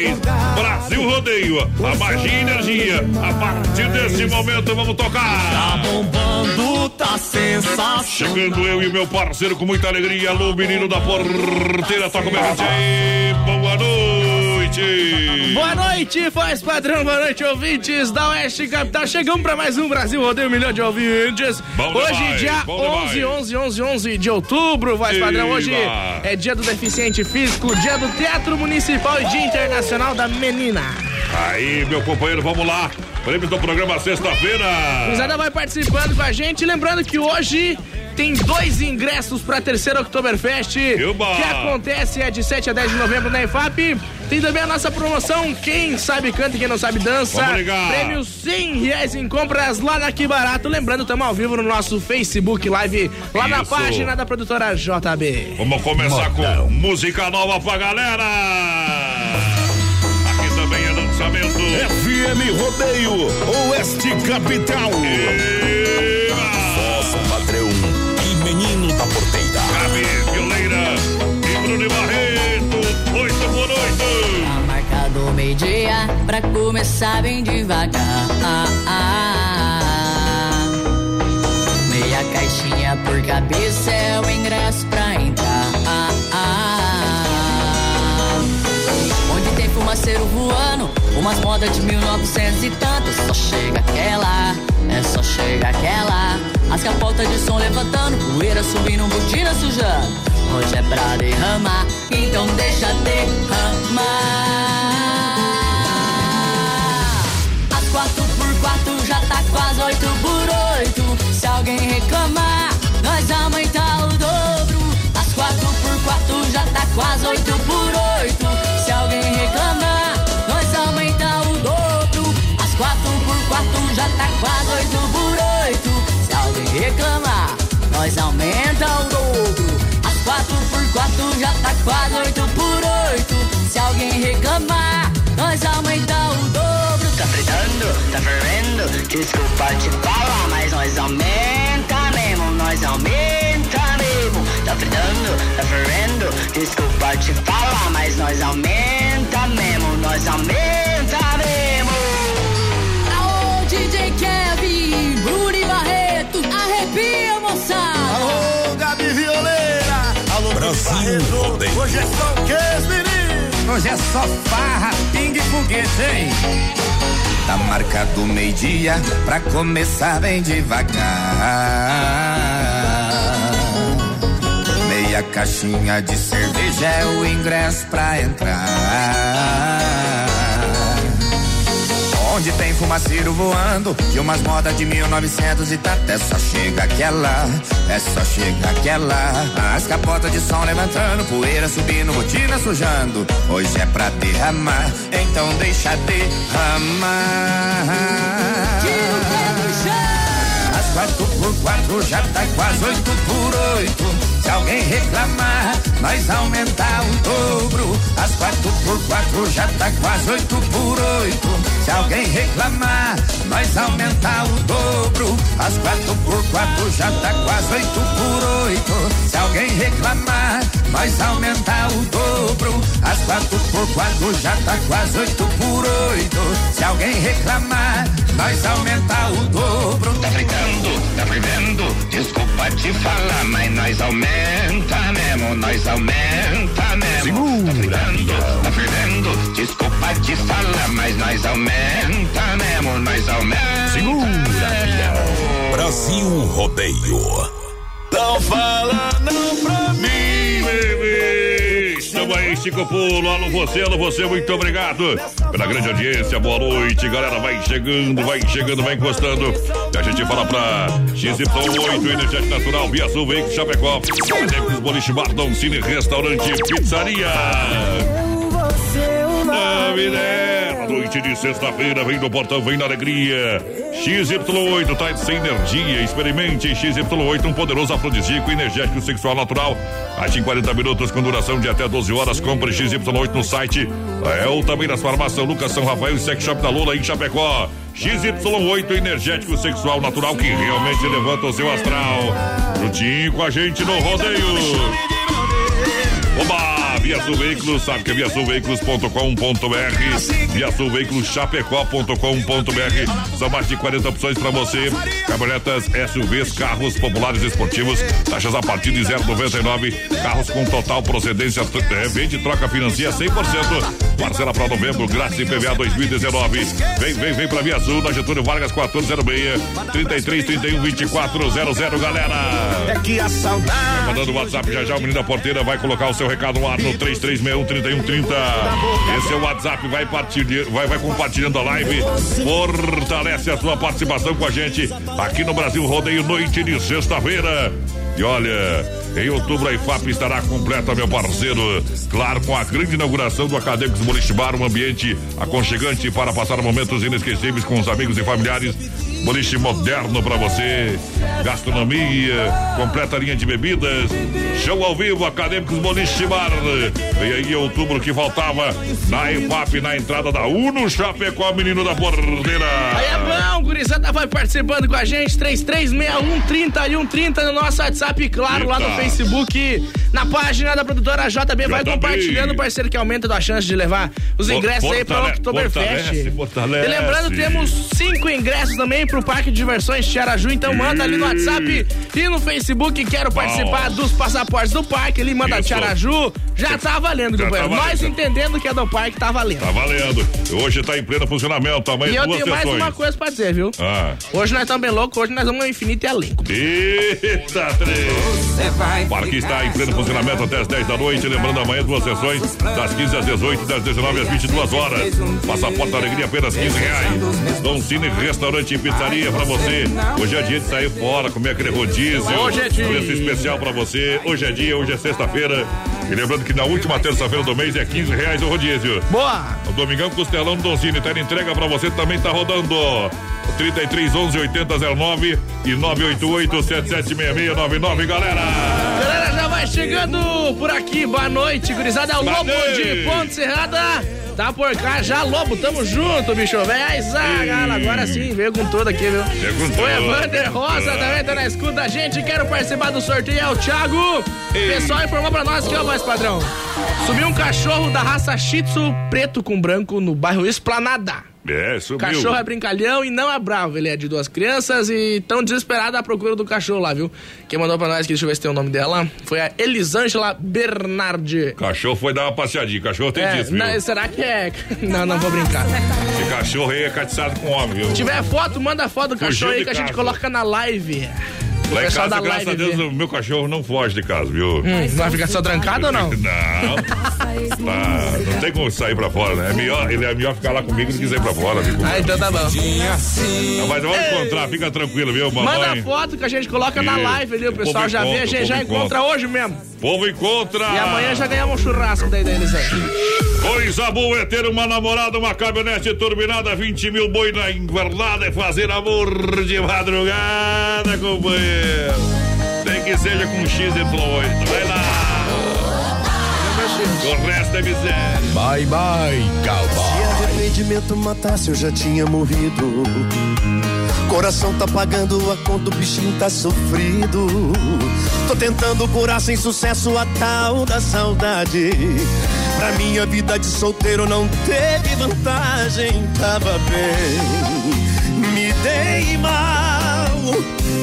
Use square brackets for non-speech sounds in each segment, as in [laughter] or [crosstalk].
mais. Brasil Rodeio, a magia e energia. A partir desse momento vamos tocar. Tá bombando, tá sensacional. Chegando eu e meu parceiro com muita alegria. Alô, menino da porteira, toca o meu aí. Boa noite. Boa noite, faz padrão, boa noite, ouvintes da Oeste Capital. Chegamos para mais um Brasil Rodeio Milhão de Ouvintes. Bom Hoje, demais, dia bom 11, demais. 11, 11, 11 de outubro, voz padrão. Hoje Eba. é dia do deficiente físico, dia do Teatro Municipal e dia internacional da menina. Aí, meu companheiro, vamos lá. Prêmios do programa sexta-feira. Cruzada vai participando com a gente. Lembrando que hoje tem dois ingressos para a terceira Oktoberfest. Que acontece é de 7 a 10 de novembro na EFAP. Tem também a nossa promoção Quem Sabe Canta e Quem Não Sabe Dança. Prêmio 100 reais em compras lá na Que Barato. Lembrando, estamos ao vivo no nosso Facebook Live, lá na Isso. página da produtora JB. Vamos começar com música nova pra galera. Aqui também é lançamento. FM Rodeio, Oeste Capital. Eba. Menino da porteira. Gabi Violeira e Bruno Barreto. Oito por oito. Tá marcado meio-dia pra começar bem devagar. Ah, ah. Meia caixinha por cabeça é o ingresso pra entrar. Onde tem fumaceiro voando, umas modas de 1900 e tantos. Só chega aquela, é só chega aquela. As capotas de som levantando, poeira subindo, botina sujando. Hoje é pra derramar, então deixa derramar. As quatro por quatro já tá quase oito por oito. Se alguém reclamar, nós aumenta o dobro. As quatro por quatro já tá quase oito por oito. Se alguém reclamar, nós aumenta o dobro. Tá fritando, tá fervendo. Desculpa te falar, mas nós aumenta mesmo, nós aumenta mesmo. Tá fritando, tá fervendo. Desculpa te falar, mas nós aumenta mesmo, nós aumenta Rodeio. Hoje é só o que, menino? Hoje é só farra, pingue foguete, hein? Tá marcado meio-dia pra começar bem devagar. Meia caixinha de cerveja é o ingresso pra entrar. Onde tem fumaceiro voando e umas modas de 1900 e tanto. É só chega aquela, é só chega aquela. As capotas de som levantando, poeira subindo, rotina sujando. Hoje é pra derramar, então deixa derramar. Tira o pé do chão. As quatro por quatro já tá quase oito por oito. Se alguém reclamar, nós aumentar o dobro. As quatro por quatro já tá quase oito por oito. Se alguém reclamar, nós aumentar o dobro. As quatro por quatro já tá quase oito por oito. Se alguém reclamar, nós aumentar o dobro. As quatro por quatro já tá quase oito por oito. Se alguém reclamar, nós aumentar o dobro. Tá fritando, tá fervendo. Desculpa te falar, mas nós aumenta mesmo, nós aumenta mesmo. Tá fritando, tá fervendo. Desculpa te falar, mas nós aumenta mesmo, nós aumenta. Segura, Brasil Rodeio. Não fala não pra mim. Bebê! Estamos aí, Chico Pulo. Alô, você, alô, você, muito obrigado pela grande audiência. Boa noite, galera. Vai chegando, vai chegando, vai encostando. E a gente fala pra XY8, Energético Natural, Via Sul, Veículo Chapecó, Adeptos Boliche Bar, Dom Cine, Restaurante, Pizzaria. Novidade. Noite de sexta-feira, vem do portão, vem na alegria. XY8, tá sem energia. Experimente XY8, um poderoso afrodisíaco energético sexual natural. Age em 40 minutos com duração de até 12 horas. Compre XY8 no site. É ou também nas farmácias Lucas São Rafael e Sex Shop da Lula em Chapecó. XY8 energético sexual natural que realmente levanta o seu astral. Juntinho com a gente no rodeio. Oba! Via Sul Veículos, sabe que é viasulveículos.com.br, Via Sul Veículos chapecó.com.br. São mais de 40 opções para você. Caminhonetas, SUVs, carros populares esportivos, taxas a partir de 0,99. Carros com total procedência, é, vende troca financia 100%. Parcela para novembro, grátis IPVA 2019. Vem, vem, vem pra Via Sul, na Getúlio Vargas 1406, 33 31 24 00, galera. É que a saudade. Mandando o WhatsApp já já, o menino da porteira vai colocar o seu recado no ar no 3361 3130. Esse é o WhatsApp, vai, vai, vai compartilhando a live. Fortalece a sua participação com a gente aqui no Brasil Rodeio Noite de sexta-feira. E olha, em outubro a IFAP estará completa, meu parceiro. Claro, com a grande inauguração do Acadêmicos Boliche Bar, um ambiente aconchegante para passar momentos inesquecíveis com os amigos e familiares. Boliche moderno para você. Gastronomia, completa linha de bebidas. Show ao vivo, Acadêmicos Boliche Bar. Vem aí outubro que faltava na IFAP, na entrada da Uno Chapecó, menino da porteira. Aí é bom, gurizada vai participando com a gente, 3361 30 no nosso WhatsApp, claro, lá no Eita. Facebook, na página da produtora JB, vai JB. compartilhando, parceiro, que aumenta a chance de levar os ingressos aí para o Oktoberfest. E lembrando, temos cinco ingressos também pro Parque de Diversões Tiaraju, então manda ali no WhatsApp e no Facebook, quero participar dos passaportes do parque, ali manda Isso. Tiaraju, já tá valendo, Já tá companheiro. Nós valendo. entendendo que é do parque, tá valendo. Tá valendo. Hoje tá em pleno funcionamento, amanhã E eu duas tenho mais sessões. uma coisa pra dizer, viu? Ah. Hoje nós estamos bem loucos, hoje nós vamos ao infinito e além. Eita, três. O parque está em pleno funcionamento até as 10 da noite. Lembrando, amanhã duas sessões, das 15 às 18, das 19 às 22 horas. Passaporte da alegria apenas 15 reais. Dom Cine Restaurante e Pizzaria pra você. Hoje é dia de sair fora, comer aquele rodízio. Hoje é dia. Preço especial pra você. Hoje é dia, hoje é sexta-feira. E lembrando que na última terça-feira do mês é 15 reais o rodízio. Boa! O Domingão Costelão do Doncini tá entrega pra você, também tá rodando. 33 11 80 09 e 988 776699, galera. Galera, já vai chegando por aqui. Boa noite, gurizada. É o Lobo de Ponte Serrada. Tá por cá já, Lobo. Tamo junto, bicho. Aí, Zagala. Agora sim, veio com tudo aqui, viu? Veio com O. Evander Rosa também tá na escuta da gente. Quero participar do sorteio. É o Thiago. O pessoal informou pra nós que, ó, voz padrão. Subiu um cachorro da raça Shih Tzu preto com branco no bairro Esplanada. É, subiu. cachorro é brincalhão e não é bravo. Ele é de duas crianças e tão desesperado à procura do cachorro lá, viu? Quem mandou pra nós, que deixa eu ver se tem o nome dela, foi a Elisângela Bernardi. Cachorro foi dar uma passeadinha. Cachorro tem É, disso, viu? não, será que é? [laughs] Não, não vou brincar. Esse cachorro aí é catiçado com homem, viu? Se tiver foto, manda foto do Fugiu cachorro aí que a gente casa. coloca na live. Lá em casa, graças a live Deus, vê. o meu cachorro não foge de casa, viu? Hum, vai ficar só trancado ou não? Não. Tá, não tem como sair pra fora, né? É melhor, ele é melhor ficar lá comigo do que sair pra fora. Viu? Ah, então tá bom. Não, mas vamos encontrar, fica tranquilo, viu, mamãe? Manda foto que a gente coloca na Isso. live ali, o pessoal já vê, a encontra, gente já povo encontra hoje mesmo. Povo encontra! E amanhã já ganhamos um churrasco daí da Elisângela. Coisa boa é ter uma namorada, uma caminhonete turbinada, 20 mil boi na invernada e fazer amor de madrugada, companheiro. Tem que seja com XY8. Vai lá. O resto é miséria. Bye, bye, cowboy. Se arrependimento matasse, eu já tinha morrido. Coração tá pagando a conta, o bichinho tá sofrido. Tô tentando curar sem sucesso a tal da saudade. Pra minha vida de solteiro não teve vantagem, tava bem. Me dei mal.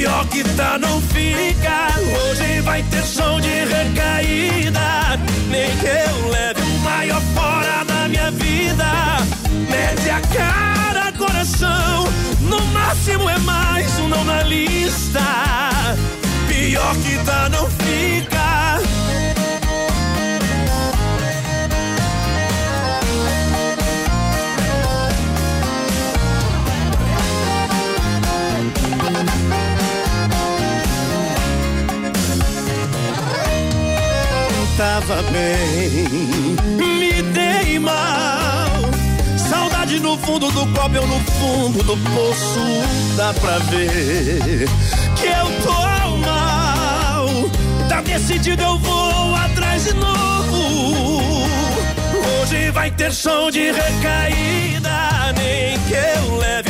Pior que tá, não fica. Hoje vai ter som de recaída. Nem que eu leve o maior fora da minha vida. Mete a cara, coração. No máximo é mais um não na lista. Pior que tá, não fica. Tava bem, me dei mal. verdade no fundo do copo ou no fundo do poço dá pra ver que eu tô mal. Tá decidido, eu vou atrás de novo. Hoje vai ter som de recaída, nem que eu leve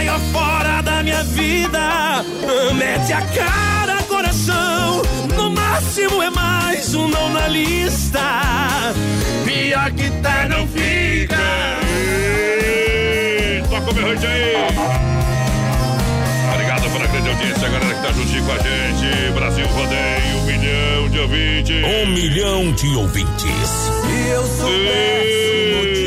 maior fora da minha vida. Mete a cara, coração. No máximo é mais um não na lista. Pior que tá, não fica. Ei, Toca o berrante aí. Obrigado pela grande audiência, a galera que tá juntinho com a gente. Brasil Rodeio, um milhão de ouvintes. Um milhão de ouvintes. E eu soubesse o motivo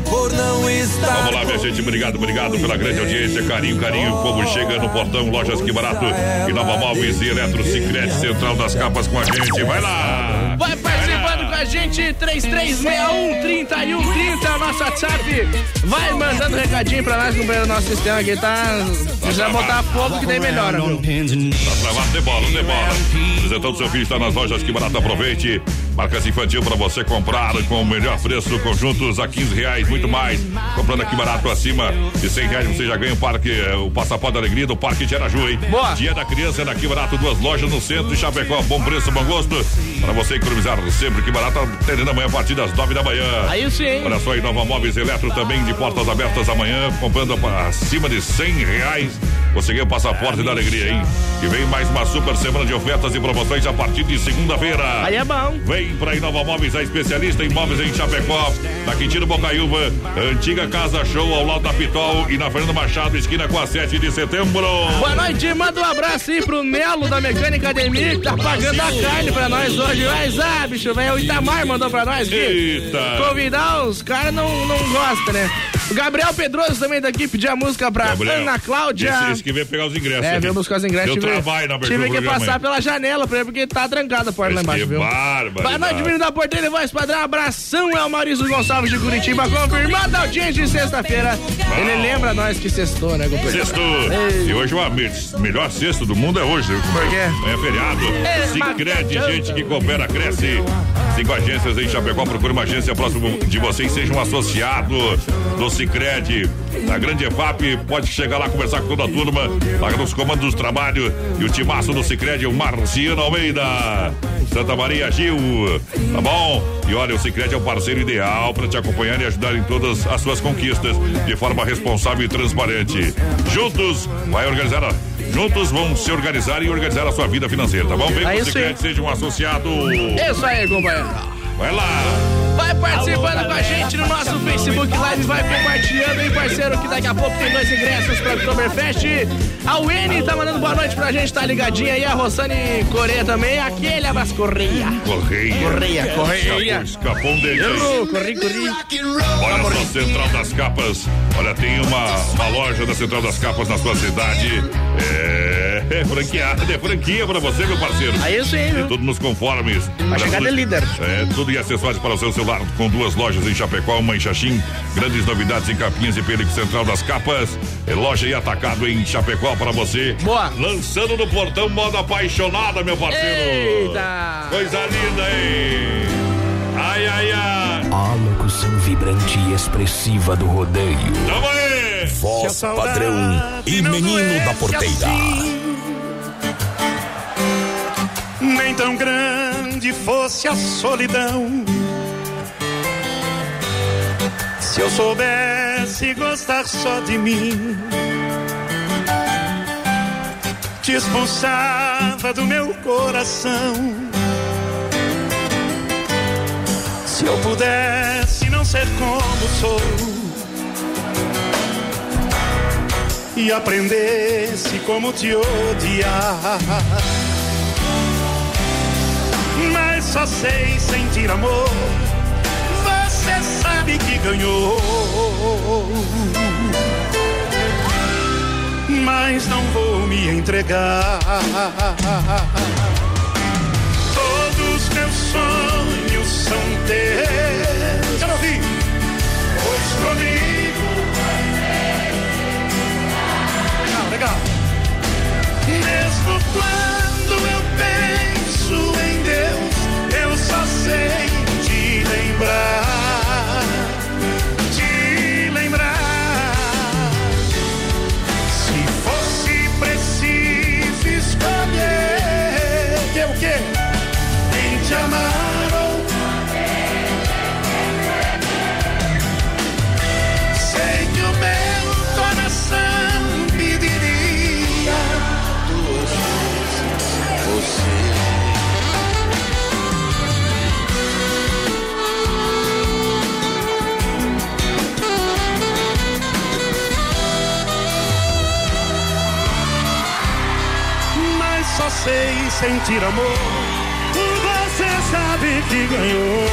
por não estar. Vamos lá, minha gente. Obrigado, obrigado pela grande audiência. Carinho, carinho. O povo chega no portão, lojas que barato. E Nova Móveis e Eletro Cicrete Central das Capas com a gente. Vai lá! Vai participando com a gente, 3361 3130, é o nosso WhatsApp. Vai mandando recadinho pra nós, companheiro. Nosso sistema aqui tá. Precisa botar fogo que daí melhora, viu? Tá travado, de bola, de bola. Apresentando seu filho está nas lojas que barato. Aproveite. Marcas infantil para você comprar com o melhor preço. Conjuntos a 15 reais, muito mais. Comprando aqui barato acima de 100 reais, você já ganha o parque, o passaporte da alegria do Parque de Araju, hein? Boa. Dia da criança é daqui barato, duas lojas no centro de Chapecó. Bom preço, bom gosto. Para você economizar sempre que barato, atendendo amanhã a partir das 9 da manhã. Aí sim? Olha só aí, Nova Móveis Eletro também de portas abertas amanhã, comprando acima de 100 reais. Você ganha o passaporte da alegria, hein? E vem mais uma super semana de ofertas e promoções a partir de segunda-feira. Aí é bom. Vem pra Inova Móveis, a especialista em móveis em Chapecó, na Quintino Bocaiúva, antiga Casa Show ao lado da Pitol e na Fernando Machado, esquina com a 7 de setembro. Boa noite, manda um abraço aí pro Nelo da Mecânica Ademir, que tá pagando a carne pra nós hoje. Mas, ah, bicho, velho, o Itamar mandou pra nós aqui. Eita! Convidar os caras não, não gostam, né? O Gabriel Pedroso também daqui pedir a música pra Gabriel, Ana Cláudia. Esse, esse que veio pegar os ingressos. É, veio buscar os ingressos. Deu tive- trabalho na Tive que passar pela janela pra ele, porque tá trancada a porta lá embaixo, que viu? Boa noite, menino da Porteira e Voz Padrão. Abração é o Maurício Gonçalves de Curitiba, confirmado a audiência de sexta-feira. Ele lembra nós que sextou, né, companheiro? Sexto. Ei. E hoje o me- melhor sexto do mundo é hoje. Por quê? É feriado. É, Sicredi, gente que coopera, cresce. Cinco agências em Chapecó. Procure uma agência próximo de vocês. Seja um associado do Sicredi. Na Grande EFAP, pode chegar lá conversar com toda a turma. Lá nos comandos do trabalho. E o timaço do Sicredi, o Marciano Almeida. Santa Maria Gil. Tá bom? E olha, o Sicredi é o parceiro ideal para te acompanhar e ajudar em todas as suas conquistas de forma responsável e transparente. Juntos, vai organizar a Juntos vão se organizar e organizar a sua vida financeira, tá bom? Vem É com o aí. seja um associado. Isso aí, companheiro. Vai lá. Vai participando com a gente no nosso Facebook Live, vai compartilhando aí, parceiro, que daqui a pouco tem dois ingressos pra Oktoberfest. A Winnie tá mandando boa noite pra gente, tá ligadinha aí, a Rossane Correia também, aquele abraço, Correia. Correia. Correia, Correia. Escapou, escapou um deles corri, corri. Olha só, Central das Capas. Olha, tem uma, uma loja da Central das Capas na sua cidade. É, é franqueada, é franquia pra você, meu parceiro. Aí sim, E viu? tudo nos conformes. A chegada tudo- é líder. É, tudo e acessórios para o seu celular, com duas lojas em Chapecó, uma em Xaxim. Grandes novidades em Capinhas e Perigo Central das Capas. É loja e atacado em Chapecó para você. Boa. Lançando no portão modo apaixonada, meu parceiro. Eita! Coisa linda, hein? Ai, ai, ai. A locução vibrante e expressiva do rodeio. Tamo aí. Voz padrão e menino da porteira. Nem tão grande fosse a solidão. Se eu soubesse gostar só de mim, te expulsava do meu coração. Se eu pudesse não ser como sou e aprendesse como te odiar. Só sei sentir amor sabe que ganhou. Mas não vou me entregar. Todos meus sonhos são teus. Eu não vi. Pois comigo. Legal, legal. Mesmo quando sei te lembrar. Só sei sentir amor. Você sabe que ganhou.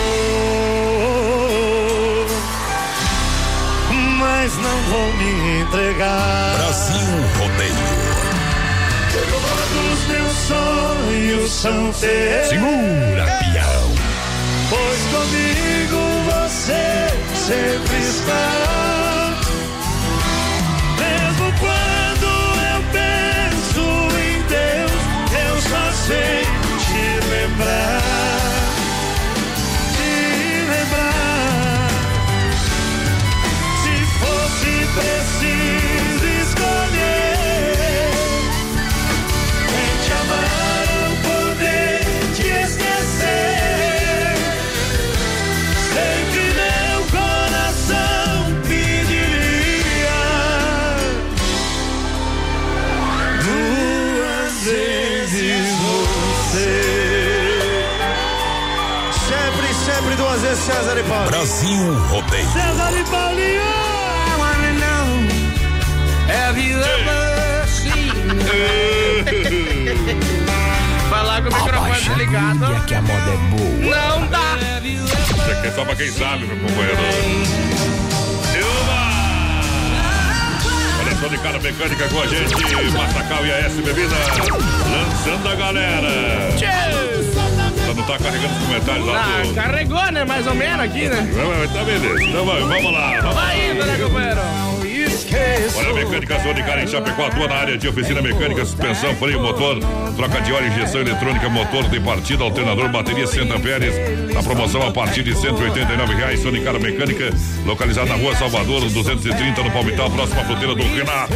Mas não vou me entregar. Brasil Rodeio. Todos meus sonhos são teus. Segura, peão. Pois comigo você sempre está. Lembrar. Te lembrar. Se fosse preciso duas vezes César e Paulo. Brasil Rodeio. César e Paulinho. I wanna know, Have you ever seen Falar com o microfone desligado. que a moda é boa. Não dá. Isso aqui é só pra quem sabe, meu companheiro. Silva! Olha só de cara mecânica com a gente, Massacal e a S Bebida, lançando a galera. Não tá carregando os comentários lá Ah, do... carregou, né? Mais ou menos aqui, né? Tá beleza. Então vai, vamos lá. Vamos lá. Vai indo, né, companheiro? Olha a mecânica Cara em Chapecó atua na área de oficina mecânica, suspensão, freio, motor, troca de óleo, injeção eletrônica, motor de partida, alternador, bateria 60 amperes. Na promoção a partir de 189 reais. Zona de Cara Mecânica, localizada na rua Salvador, 230 no Palmital, próxima fronteira do Renato.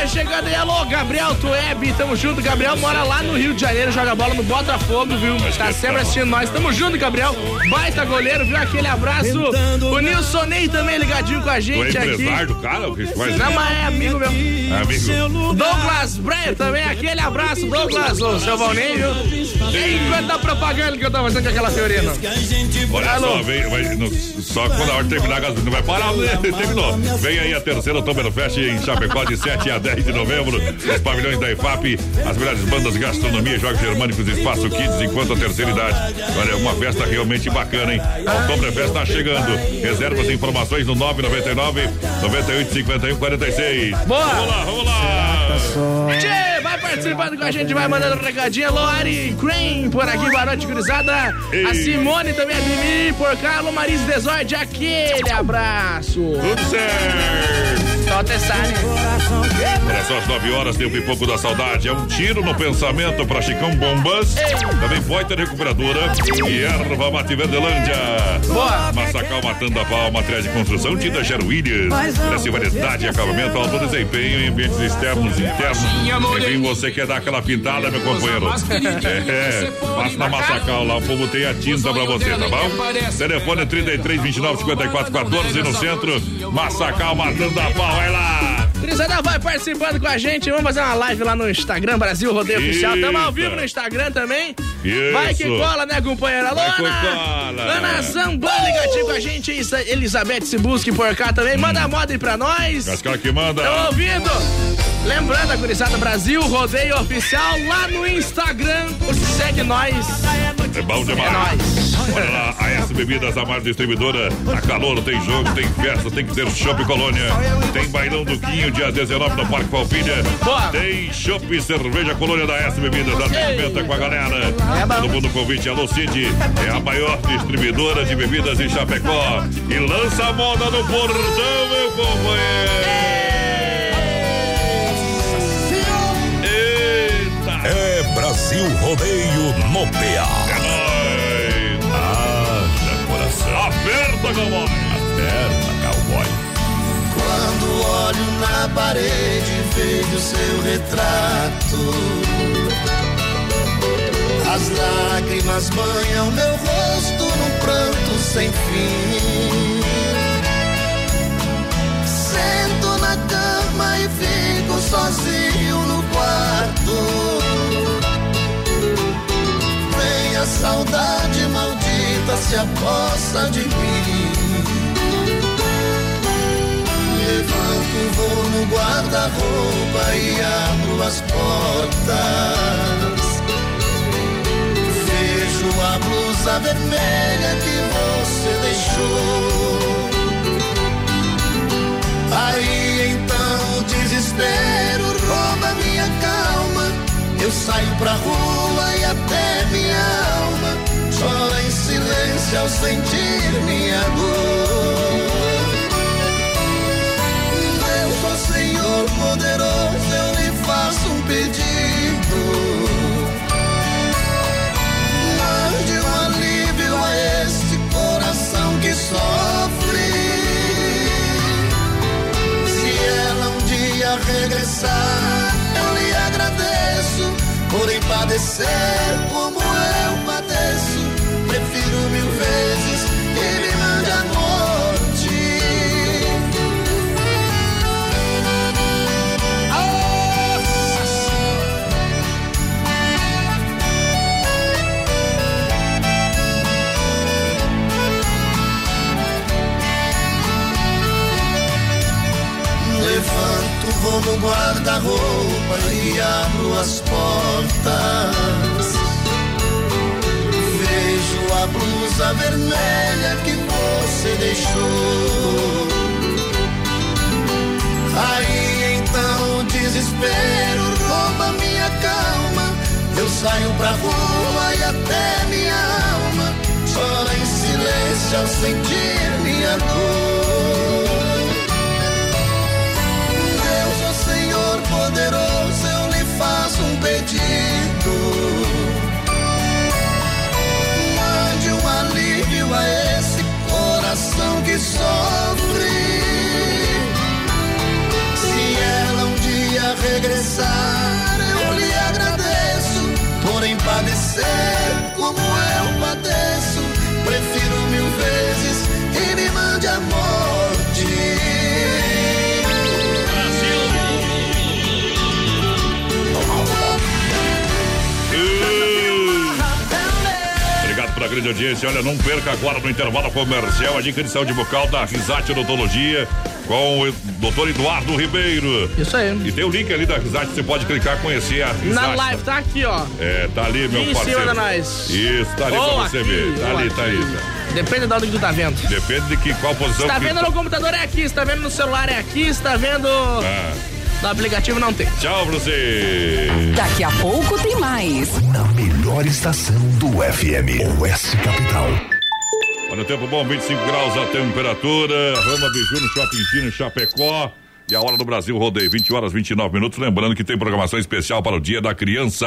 Vai chegando aí, alô, Gabriel Tueb, tamo junto, Gabriel mora lá no Rio de Janeiro, joga bola no Botafogo, viu? Tá sempre assistindo nós, tamo junto, Gabriel, baita goleiro, viu? Aquele abraço, o Nilson Ney também ligadinho com a gente aqui. empresário do cara? O que faz? Não, mas é amigo meu. É amigo. Douglas Breyer também, aquele abraço, Douglas, o seu Valnei, viu? Enquanto da propaganda que eu tava fazendo com aquela Fiorina. Olha Alô. só, vem, vai, no- só quando a hora terminar a gasolina vai parar, né? terminou. Vem aí a terceira Oktoberfest em Chapecó de 7 a 10 de novembro, nos pavilhões da EFAP, as melhores bandas, gastronomia, jogos germânicos, espaço kids, enquanto a terceira idade. Olha, uma festa realmente bacana, hein? A Oktoberfest tá chegando. Reservas e informações no 999 98 51 46. Boa. Vamos lá, vamos lá. Tchê, vai participando com a gente, vai mandando um recadinho. Alô, Ari Crane, por aqui, boa noite, gurizada. A. Simone também, a Mimi, por cá, alô, Maris Desorde, aquele abraço. Tudo certo. Testar, Olha só, às 9 horas tem o pipoco da saudade. É um tiro no pensamento para Chicão Bombas. Também Poiter Recuperadora e Erva Mate Verdelândia. Boa. Massacal Matando a Pau, materiais de construção, tinta Gero Williams. Cresce variedade e acabamento, alto desempenho em ambientes externos e internos. Enfim, você quer dar aquela pintada, meu companheiro? É, passa na Massacal lá, o povo tem a tinta pra você, tá bom? Telefone 33 29 54 14 no centro. Massacal Matando a Pau, vai lá! Gurizada, vai participando com a gente. Vamos fazer uma live lá no Instagram, Brasil Rodeio Oficial. Tamo ao Eita. vivo no Instagram também. Isso. Vai que cola, né, companheira? Vai que Ana! cola. Ana Zamban ligadinho com a gente. Elizabeth se busque por cá também. Manda a moda aí pra nós. Cascal que manda. Tamo ouvindo? Lembrando, a gurizada Brasil Rodeio Oficial lá no Instagram. Segue nós. É bom É demais. nóis. Olha lá, a S Bebidas, a maior distribuidora. A calor tem jogo, tem festa, tem que ter Shopping Colônia. Tem bailão do Quinho, dia 19 no Parque Palpilha. Tem Shopping e Cerveja Colônia da S Bebidas. Atendimento com a galera. Todo mundo convite. Alô, Cid. É a maior distribuidora de bebidas em Chapecó. E lança a moda no portão, meu companheiro. É Brasil Rodeio no PA. Aperta, cowboy. Aperta, cowboy. Quando olho na parede, vejo seu retrato. As lágrimas banham meu rosto num pranto sem fim. Sento na cama e fico sozinho no quarto. Vem a saudade maldita se aposta de mim. Levanto, vou no guarda-roupa e abro as portas. Vejo a blusa vermelha que você deixou. Aí então o desespero rouba minha calma. Eu saio pra rua e até minha alma chora em silêncio ao sentir minha dor. Deus, ó Senhor poderoso, eu lhe faço um pedido. Mande um alívio a este coração que sofre. Se ela um dia regressar, eu lhe agradeço por padecer como eu vou no guarda-roupa e abro as portas. Vejo a blusa vermelha que você deixou. Aí então o desespero rouba minha calma. Eu saio pra rua e até minha alma chora em silêncio ao sentir minha dor. Faço um pedido. Mande um alívio a esse coração que sofre. Se ela um dia regressar, eu lhe agradeço por padecer como eu padeço. Prefiro mil vezes que me mande a grande audiência. Olha, não perca agora no intervalo comercial a dica de saúde bucal da Risate Odontologia com o doutor Eduardo Ribeiro. Isso aí. E tem o link ali da Risate, você pode clicar conhecer a Risate. Na live, tá aqui, ó. É, tá ali, meu Em parceiro. cima da nós. Isso, tá ali Ou pra você aqui, ver. Tá ali, tá aqui. aí. Tá. Depende de onde que tu tá vendo. Depende de que, qual posição Se tá que- vendo no computador é aqui, se tá vendo no celular é aqui, se tá vendo Ah, no aplicativo não tem. tchau pra você. Daqui a pouco tem mais. Na melhor estação do FM, Oeste Capital. Olha o tempo bom, 25 graus a temperatura. Rama Biju no Shopping China, em Chapecó. E a hora do Brasil rodeio, 20 horas 29 minutos. Lembrando que tem programação especial para o Dia da Criança.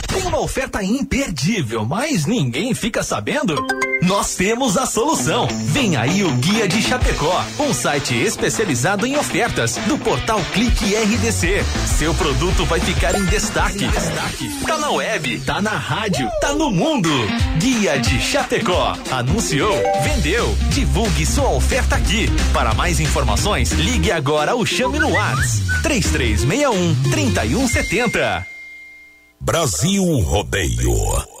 Tem uma oferta imperdível, mas ninguém fica sabendo? Nós temos a solução. Vem aí o Guia de Chapecó, um site especializado em ofertas do portal Clique RDC. Seu produto vai ficar em destaque. Tá na web, tá na rádio, tá no mundo. Guia de Chapecó. Anunciou, vendeu. Divulgue sua oferta aqui. Para mais informações, ligue agora ou chame no WhatsApp 3361 3170. Brasil Rodeio.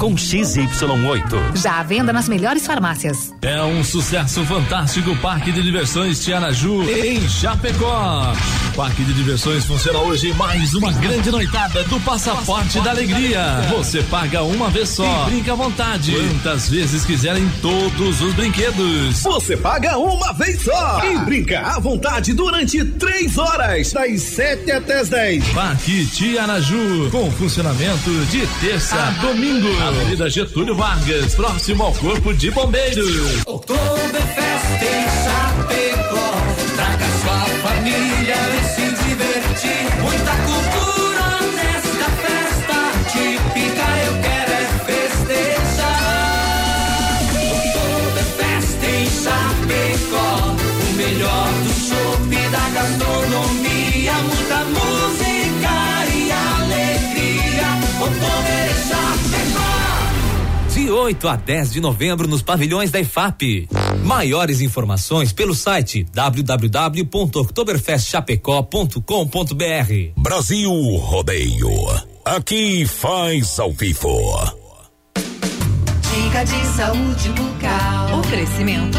com XY8. Já à venda nas melhores farmácias. É um sucesso fantástico o Parque de Diversões Tianaju em Chapecó. O Parque de Diversões funciona hoje mais uma grande noitada do Passaporte da Alegria. Você paga uma vez só e brinca à vontade. Quantas vezes quiserem todos os brinquedos. Você paga uma vez só e brinca à vontade durante três horas, das sete até as dez. Parque Tianaju, com funcionamento de terça a domingo. Avenida Getúlio Vargas, próximo ao Corpo de Bombeiros. Oktoberfest em Chapecó. Traga sua família e se divertir. Muita cultura nesta festa típica. Eu quero é festejar. Oktoberfest em Chapecó. O melhor do show 8 a 10 de novembro nos pavilhões da IFAP. Maiores informações pelo site www.oktoberfestchapecó.com.br. Brasil Rodeio. Aqui faz ao vivo. Dica de saúde bucal. Oferecimento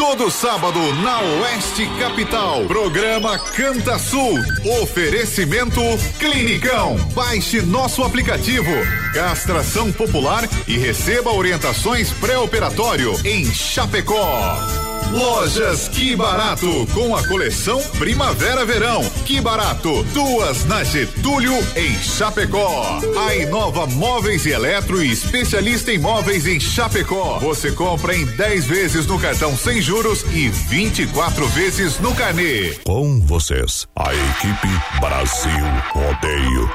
Todo sábado na Oeste Capital. Programa Canta Sul. Oferecimento Clinicão. Baixe nosso aplicativo. Castração popular e receba orientações pré-operatório em Chapecó. Lojas Que Barato, com a coleção Primavera-Verão. Que Barato, duas na Getúlio, em Chapecó. A Inova Móveis e Eletro especialista em móveis em Chapecó. Você compra em 10 vezes no cartão sem juros e 24 vezes no carnê. Com vocês, a equipe Brasil Rodeio.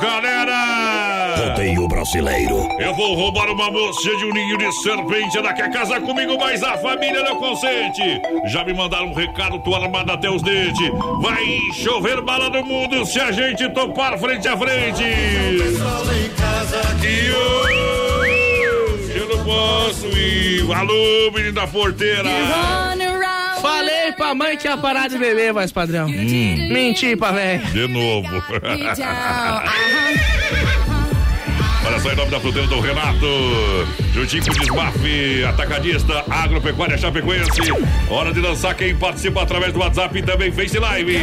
Galera! Brasileiro. Eu vou roubar uma moça de um ninho de serpente. Ela quer casar comigo, mas a família não consente. Já me mandaram um recado, tô armado até os dentes. Vai chover bala no mundo se a gente topar frente a frente. E hoje eu não posso ir. Alô, menino da porteira. Falei pra mãe que ia parar de beber, voz padrão. Menti pra. De novo. [laughs] [laughs] Olha só, em nome da fruteira do Renato. Juntinho com o Desmaf, Atacadista, Agropecuária Chapecoense. Hora de lançar quem participa através do WhatsApp e também Face Live.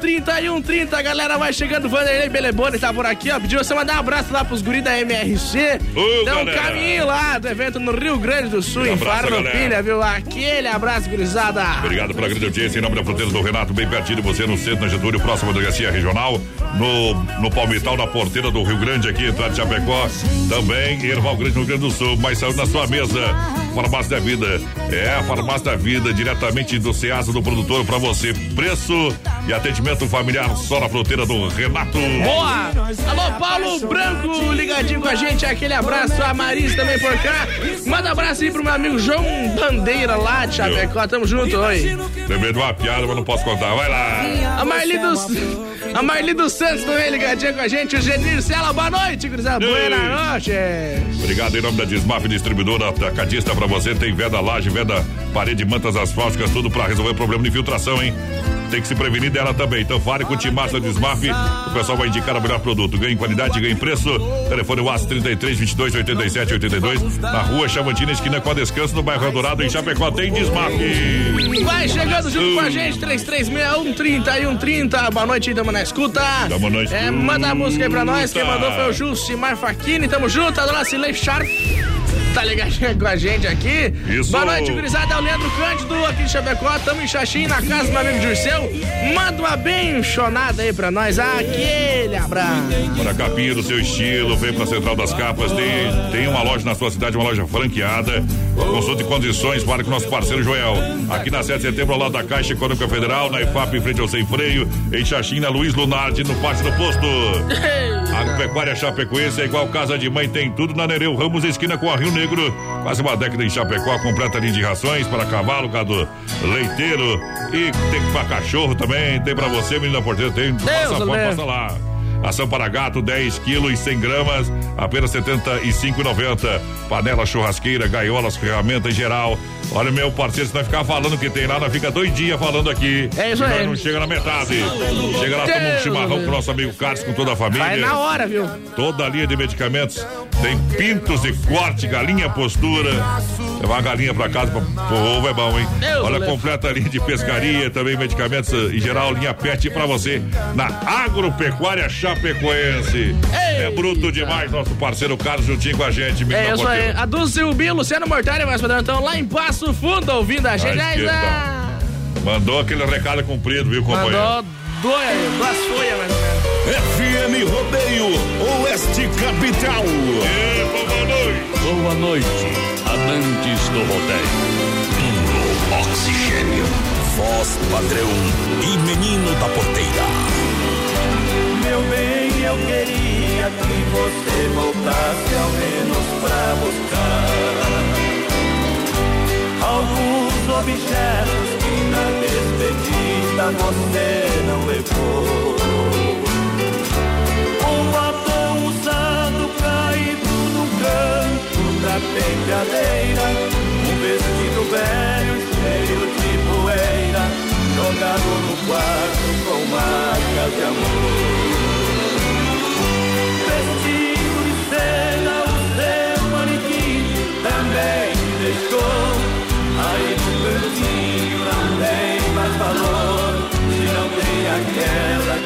3361-3130, a galera vai chegando. Vanderlei Belebone tá por aqui, ó. Pediu você mandar um abraço lá pros guris da MRC. Ô, Dá um caminho lá do evento no Rio Grande do Sul, Um em Farroupilha, viu? Aquele abraço, gurizada. Obrigado pela grande audiência. Em nome da Fruteira do Renato, bem pertinho de você, no centro da Getúlio, próximo delegacia regional, no, no Palmital, na porteira do Rio Grande, aqui, entrada de Chapecó. Também, Erval Grande, no Rio Grande do Sul. Mais saúde na sua mesa. Farmácia da Vida. É a Farmácia da Vida, diretamente do Ceasa do produtor para você. Preço e atendimento familiar só na Fruteira do Renato. Boa! Alô, Paulo Branco, ligadinho com a gente. Aquele abraço. A Maris também por cá. Manda um abraço aí pro meu amigo João Bandeira lá de Chapecó. Tamo junto, oi. Lembrei de uma piada, mas não posso contar. Vai lá. A Marli dos, a Marli dos Santos também ligadinha com a gente. O Genir Cela, boa noite, gurizada. Boa noite. Obrigado em nome da Desmaf Distribuidora Atacadista pra você. Tem veda laje, veda parede, mantas asfálticas, tudo pra resolver problema de infiltração, hein? Tem que se prevenir dela também. Então fale com o Timaço da Desmaf. O pessoal vai indicar o melhor produto. Ganhe qualidade, ganhe preço. Telefone WhatsApp 33 22 87 82. Na rua Chavantina, esquina com a descanso, no bairro Eldorado, em Chapecó. Tem Desmaf. Vai chegando junto com a gente, 3361 30 e 130. Boa noite, dama na escuta. Dama na É, manda a música aí pra nós. Quem mandou foi o Jusimar Faquini. Tamo junto, a dona Cilei Sharp. Tá ligadinha com a gente aqui. Isso. Boa noite, gurizada. É o Leandro Cândido aqui de Chapecó. Tamo em Xaxim, na casa do amigo Dirceu. Manda uma benchonada aí pra nós. Aquele abraço. Para a capinha do seu estilo, vem para a Central das Capas. Tem, tem uma loja na sua cidade, uma loja franqueada. Consulte condições para com nosso parceiro Joel. Aqui na 7 de setembro, ao lado da Caixa Econômica Federal, na IFAP, em frente ao Sem Freio. Em Xaxim, na Luiz Lunardi, no Pátio do Posto. Agropecuária Chapecoense é igual casa de mãe, tem tudo na Nereu Ramos, esquina com a Rio Negro. Quase uma década em Chapecó, completa linha de rações para cavalo, gado leiteiro e tem para cachorro também. Tem para você, menina porteira, tem. Passa, pode, Deus. passa lá. Ação para gato, 10 quilos e 100 gramas, apenas R$ 75,90. Panela churrasqueira, gaiolas, ferramenta em geral. Olha, meu parceiro, se nós ficar falando que tem nós fica dois dias falando aqui. É isso E aí. não chega na metade. Chega lá, toma um chimarrão com o nosso amigo Carlos, com toda a família. Vai na hora, viu? Toda a linha de medicamentos. Tem pintos e corte, galinha postura. Levar uma galinha pra casa pra, pro ovo é bom, hein? Olha, completa a linha de pescaria, também medicamentos eh, em geral, linha pet pra você na Agropecuária Chapecoense. É bruto demais, nosso parceiro Carlos juntinho com a gente. É isso aí. A Dulce Silvio, Luciano Mortari, mais padrão. Então, lá em Passo Fundo, ouvindo a gente. Esquerda. Zé. Mandou aquele recado cumprido, viu, companheiro? Mandou dois, duas folhas, mais ou menos. FM Rodeio Oeste Capital. boa noite. Boa noite, amantes do rodeio. Puro oxigênio. Voz padrão e menino da porteira. Meu bem, eu queria que você voltasse ao menos pra buscar alguns objetos que na despedida você não levou. Um batom usado caído num canto da penteadeira, um vestido velho cheio de poeira, jogado no quarto com marcas de amor. Vestido de seda, o seu manequim também deixou. Não tem aquela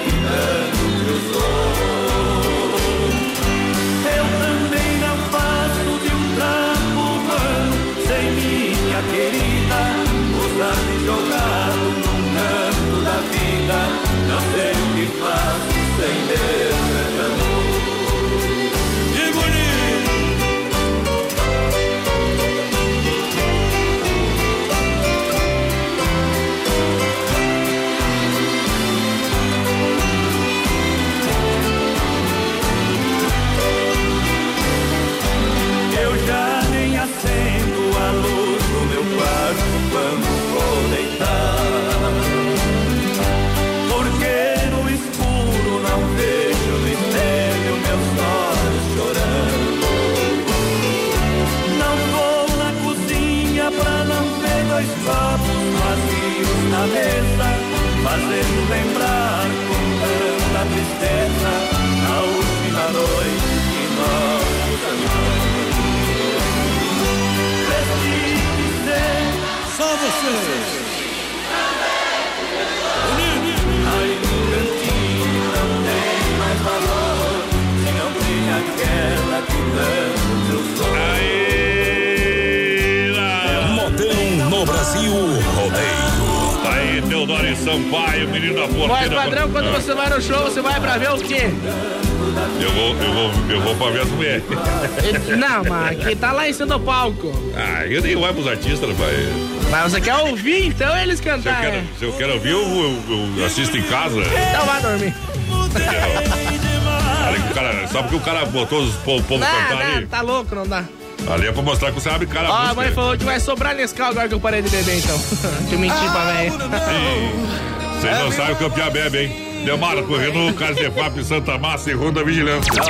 padrão, quando você vai no show, você vai pra ver o quê? Eu vou, eu vou, eu vou pra ver as mulheres. [laughs] Não, mas quem tá lá em cima do palco. Ah, eu nem olho pros artistas, rapaz. Mas você quer ouvir, então eles Se eu quero, se eu quero ouvir, eu, eu- assisto em casa. Então vai dormir. Que o cara, só porque o cara botou os povo Não, cantar não, ali. tá louco, não dá. Ali é pra mostrar que você abre cara a Ó, a música. mãe falou que vai sobrar nesse carro agora que eu parei de beber, então. [laughs] Deixa eu mentir pra velho. [laughs] Vocês não sabem o que o Pia bebe, hein? Demarco, Renault, FAP, Santa Massa e Ronda Vigilância. Tá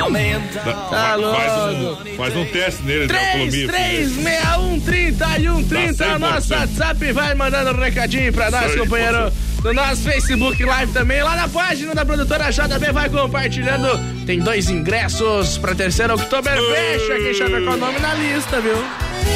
Faz, faz, um, faz um teste nele, de alcoolemia. 3361 31 30 é o nosso 100%. WhatsApp. Vai mandando um recadinho pra nós, 100%. companheiro. No nosso Facebook Live também. Lá na página da produtora JB vai compartilhando. Tem dois ingressos pra terceira Oktoberfest. Aqui Chapecó o nome na lista, viu?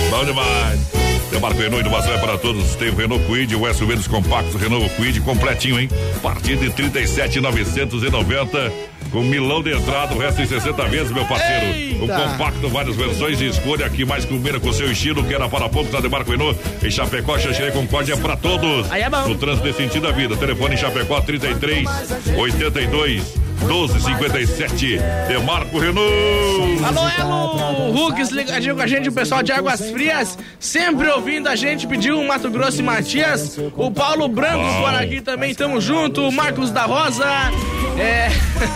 Bom demais. Demarco Renault, inovação é para todos. Tem o Renault Quid, o SUV dos compactos Renault Quid completinho, hein? A partir de 37,990 com milão de entrada, o resto em 60 vezes, meu parceiro. Eita. O compacto, várias versões e escolha aqui mais combina com o seu estilo, que era para poucos na Demarco Renault. Em Chapecó, Xanxerê Concórdia é para todos. Aí é bom. No trânsito desse sentido da vida. Telefone em Chapecó 33 82 12 57. Demarco Renault. Alô, Elo! Hugs ligadinho com a gente, o pessoal de Águas Frias, sempre ouvindo a gente, pediu um Mato Grosso e Matias. O Paulo Branco Uau. por aqui também, tamo junto. O Marcos da Rosa. É.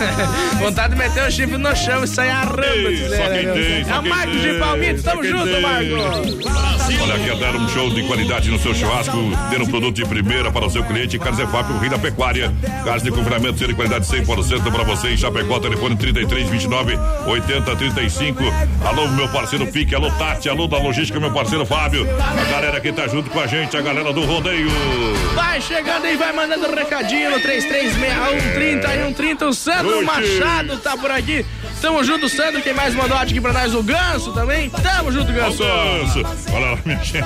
[laughs] Vontade de meter o chifre no chão e sair arramba. Ei, só quiser, quem né, tem, só É o Marcos de Palmito, tamo junto, tem. Marcos. Olha, quer dar um show de qualidade no seu churrasco, ter um produto de primeira para o seu cliente, Carnes EFAP, o rei da pecuária. Carnes de confinamento, ser de qualidade 100% para você em Chapecó, telefone 33 29 80 35. Alô, meu parceiro Pique, alô, Tati, alô da logística, meu parceiro Fábio. A galera que tá junto com a gente, a galera do rodeio. Vai chegando aí, vai mandando recadinho no 3361 30 30. O Sandro. Machado tá por aqui. Tamo junto, Sandro. Quem mais mandou aqui pra nós? O Ganso também. Tamo junto, Ganso. Ganso. Olha lá, minha gente.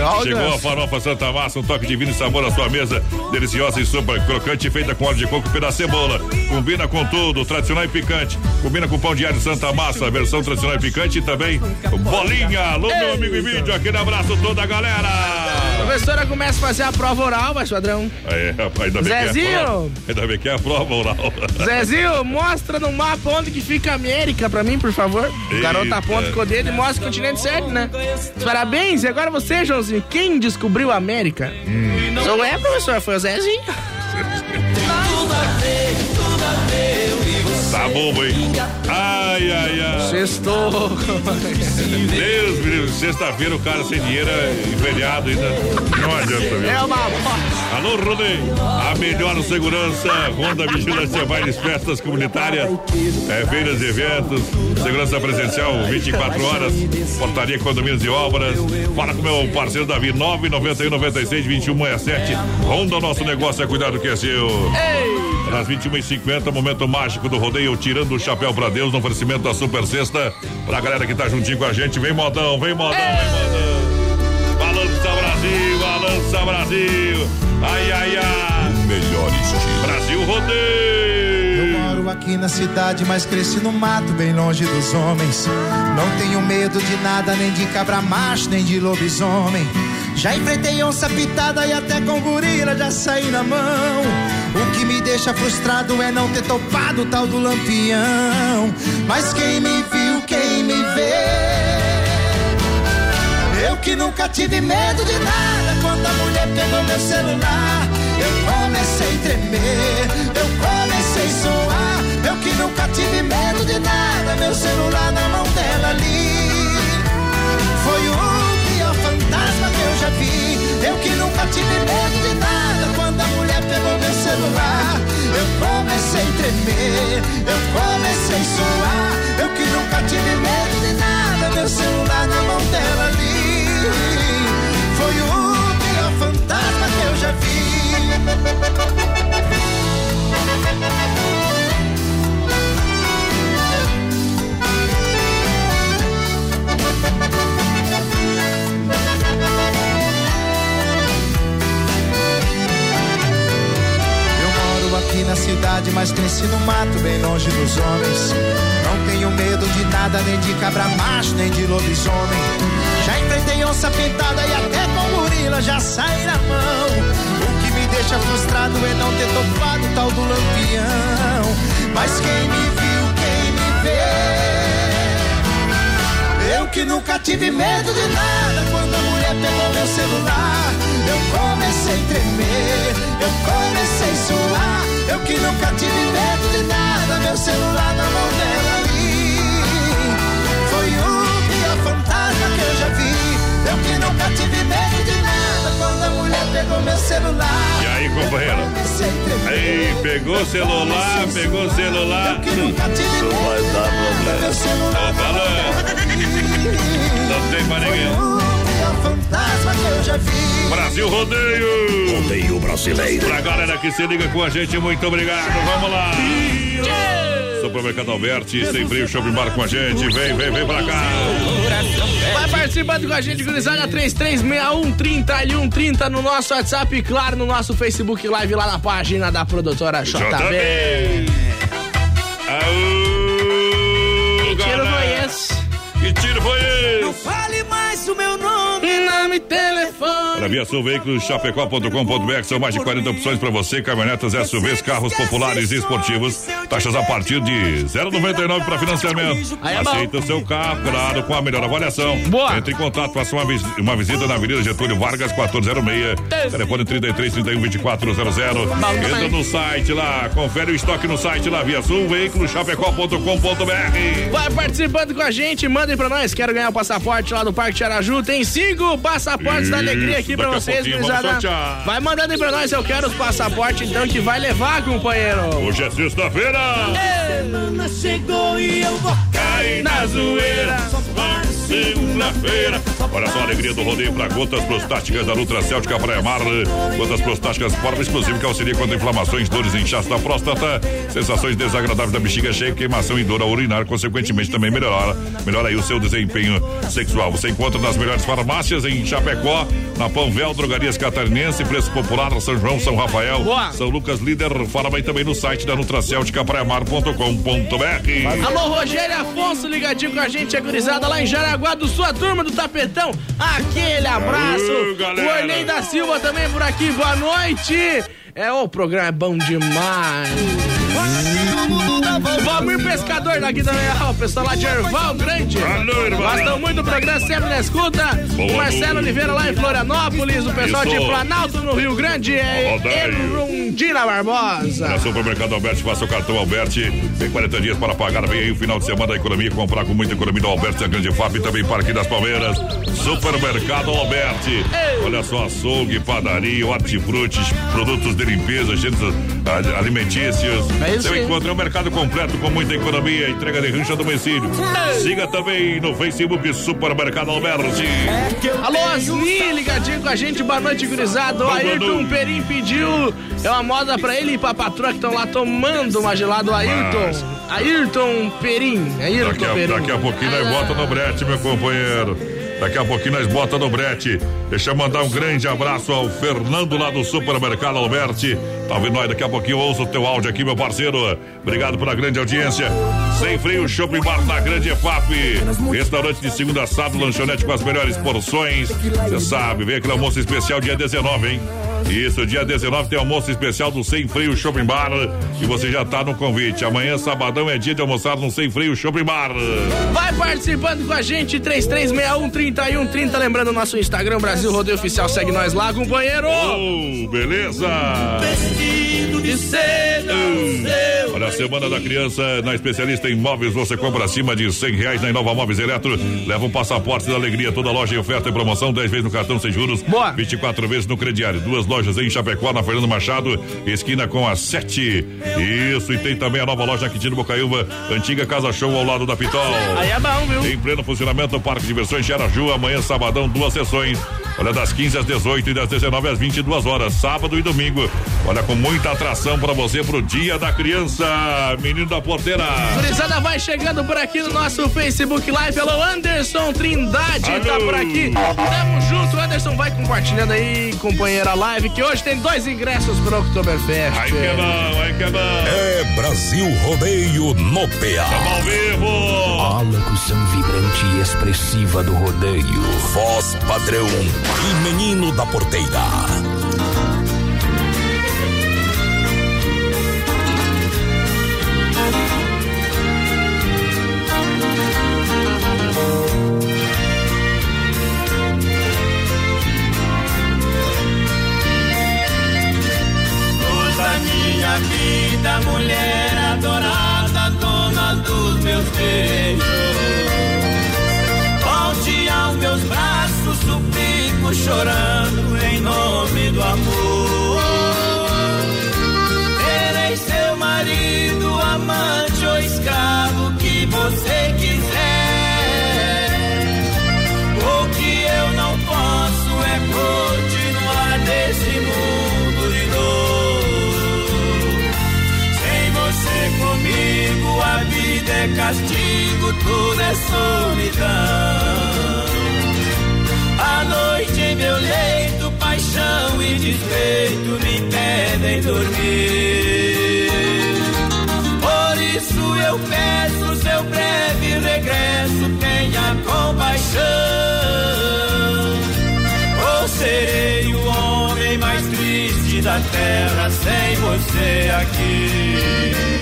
Olha o Chegou a farofa Santa Massa, um toque de vinho e sabor à sua mesa. Deliciosa e super crocante, feita com óleo de coco e pedaço de cebola. Combina com tudo, tradicional e picante. Combina com pão de alho Santa Massa, versão tradicional e picante e também bolinha. Alô, meu amigo e vídeo, aquele abraço toda a galera. A professora começa a fazer a prova oral, mas padrão. É, rapaz, ainda bem que é a Zezinho. prova. Ainda bem que é a prova oral. Zezinho, mostra no mapa onde que fica América pra mim, por favor. O garoto aponta com o dedo e mostra o continente certo, né? Parabéns. E agora você, Joãozinho, quem descobriu a América? Hum. Sou é, professor, foi o Zezinho. Tá bom, hein? Ai, ai, ai. Sextou. Deus, menino, sexta-feira o cara sem dinheiro é feriado ainda. Não adianta, viu? É uma Alô, Rodeio. A melhor segurança. Honda Vigilância Bailes Festas Comunitárias. É, feiras e eventos. Segurança presencial 24 horas. Portaria Condomínios e Obras. Fala com meu parceiro Davi. 991 96 21 67. Honda, nosso negócio é cuidar do que é seu. Às 21h50, momento mágico do rodeio, tirando o chapéu pra Deus, no oferecimento da Super Sexta. Pra galera que tá juntinho com a gente, vem modão, vem modão, vem modão. Brasil, balança Brasil. Ai, ai, ai. O melhor estilo. Brasil Rodeio. Eu moro aqui na cidade, mas cresci no mato, bem longe dos homens. Não tenho medo de nada, nem de cabra macho, nem de lobisomem. Já enfrentei onça pitada e até com gorila já saí na mão. O que me deixa frustrado é não ter topado o tal do lampião. Mas quem me viu, quem me vê. Que nunca tive medo de nada. Quando a mulher pegou meu celular, eu comecei a tremer. Eu comecei a suar. Eu que nunca tive medo de nada. Meu celular na mão dela ali. Foi o pior fantasma que eu já vi. Eu que nunca tive medo de nada. Quando a mulher pegou meu celular, eu comecei a tremer. Eu comecei a suar. Eu que nunca tive medo de nada. Meu celular na mão dela ali. mas cresci no mato, bem longe dos homens. Não tenho medo de nada, nem de cabra macho, nem de lobisomem. Já enfrentei onça pintada e até com gorila já saí na mão. Deixa frustrado é não ter topado o tal do lampião. Mas quem me viu, quem me vê. Eu que nunca tive medo de nada, quando a mulher pegou meu celular, eu comecei a tremer, eu comecei a suar. Eu que nunca tive medo de nada, meu celular na mão dela ali. Foi o pior fantasma que eu já vi. Eu que nunca tive medo de nada, pegou meu celular. E aí, companheiro? Aí, pegou o celular, pegou o celular. Isso vai dar problema. Tô falando. Não tem pra ninguém. Brasil Rodeio! Rodeio brasileiro. Pra galera que se liga com a gente, muito obrigado. Vamos lá! Supermercado Alberti, sem frio, shopping bar com a gente. Vem, vem, vem pra cá. Vai participando com a gente, gurizada 3361 30 no nosso WhatsApp e claro, no nosso Facebook Live lá na página da produtora JB. Aô, Que tiro foi esse? Que tiro foi Não esse? fale mais o meu nome. Para Via Sul Veículos, chapecó.com.br são mais de 40 opções para você, caminhonetas, SUVs, carros populares e esportivos. Taxas a partir de 0,99 para financiamento. É. Aceita o seu carro, claro, com a melhor avaliação. Boa. Entre em contato, faça uma, vis- uma visita na Avenida Getúlio Vargas, 1406. Telefone 33 31 2400. Entra no site lá, confere o estoque no site lá, Via Sul chapecó.com.br. Vai participando com a gente, mandem pra nós. Quero ganhar o passaporte lá do Parque Tiaraju. Tem cinco passaportes da Isso, alegria aqui pra daqui a vocês, gurizada. Vai mandando aí pra nós, eu quero os passaportes então que vai levar, companheiro. Hoje é sexta-feira. Semana chegou e eu vou Cai na zoeira. Segunda-feira. Olha só a alegria do rodeio para gotas prostáticas da Nutracêutica Praia Mar. Gotas prostáticas, forma exclusiva que auxilia contra inflamações, dores e inchaço da próstata, sensações desagradáveis da bexiga cheia, queimação e dor ao urinar. Consequentemente, também melhora, melhora aí o seu desempenho sexual. Você encontra nas melhores farmácias em Chapecó, na Panvel, Drogarias Catarinense, Preço Popular, São João, São Rafael, Boa. São Lucas Líder. Fala aí também no site da Nutracêutica Praiamar.com.br. Alô, Rogério Afonso, ligadinho com a gente, a gurizada lá em Jaraguá do Sua Turma do Tapetão. Aquele abraço. Aô, o. Ornei da Silva também por aqui, boa noite. É, o programa é bom demais. Valmir Pescador daqui também, ó, o pessoal lá de Erval Grande. Gostam muito do programa, sempre na escuta. O Marcelo. Oliveira lá em Florianópolis, o pessoal de Planalto no Rio Grande, é. Erundina Barbosa. Na Supermercado Alberti, faça o cartão Alberti. Tem 40 dias para pagar. Vem aí o final de semana da economia. Comprar com muita economia do Alberti, a Grande FAP e também Parque das Palmeiras. Supermercado Alberti. Olha só, açougue, padaria, hortifrutis, produtos de limpeza, gêneros ah, alimentícios. É Você aí. encontra um mercado completo com muita economia. Entrega de rancho a domicílio. Siga também no Facebook Supermercado Alberti. Alô, Asni, ligadinho com a gente, boa noite, gurizada. O Ayrton. Perim pediu é uma moda pra ele e pra patroa que estão lá tomando uma gelada. O Ayrton, Ayrton Perim, Ayrton Daqui a, Perim. daqui a pouquinho nós bota no brete, meu companheiro. Daqui a pouquinho nós bota no brete. Deixa eu mandar um grande abraço ao Fernando lá do Supermercado Alberti. Tá nós? Daqui a pouquinho eu ouço o teu áudio aqui, meu parceiro. Obrigado pela grande audiência. Sem frio, shopping bar na grande EFAP. Restaurante de segunda a sábado, lanchonete com as melhores porções. Você sabe, vem aquele almoço especial dia 19, hein? Isso, dia 19 tem almoço especial do Sem Frio Shopping Bar. E você já tá no convite. Amanhã, sabadão, é dia de almoçar no Sem Frio Shopping Bar. Vai participando com a gente, 3361 3130. Lembrando o nosso Instagram, Brasil Rodeio Oficial. Segue nós lá, companheiro. Oh, beleza! Vestido de seda. Olha, a Semana da Criança na especialista em móveis, você compra acima de cem reais na Inova Móveis Eletro, leva um passaporte da alegria, toda loja em oferta e promoção, 10 vezes no cartão sem juros, Boa. 24 vezes no crediário, duas lojas em Chapecó, na Fernando Machado, esquina com a 7. Isso, e tem também a nova loja aqui no Bocaiúva, antiga Casa Show ao lado da Pitol. Aí é bom, viu? Em pleno funcionamento, Parque de Diversões Xaraju, amanhã, sabadão, duas sessões. Olha, das 15 às 18 e das 19 às 22 horas, sábado e domingo. Olha, com muita atração para você pro Dia da Criança, menino da porteira. Gurizada vai chegando por aqui no nosso Facebook Live. Alô, Anderson Trindade Alô. tá por aqui. Tamo junto, Anderson. Vai compartilhando aí, companheira live, que hoje tem dois ingressos pro Oktoberfest. Ai que é bom, ai que bom. É Brasil Rodeio no PA. Ao vivo. A locução vibrante e expressiva do rodeio. Voz padrão menino da porteira. Chorando em nome do amor. Serei seu marido, amante ou escravo que você quiser. O que eu não posso é continuar nesse mundo de dor. Sem você comigo, a vida é castigo, tudo é solidão. Meu leito, paixão e despeito me impedem dormir. Por isso eu peço seu breve regresso, tenha compaixão. Ou serei o homem mais triste da terra sem você aqui.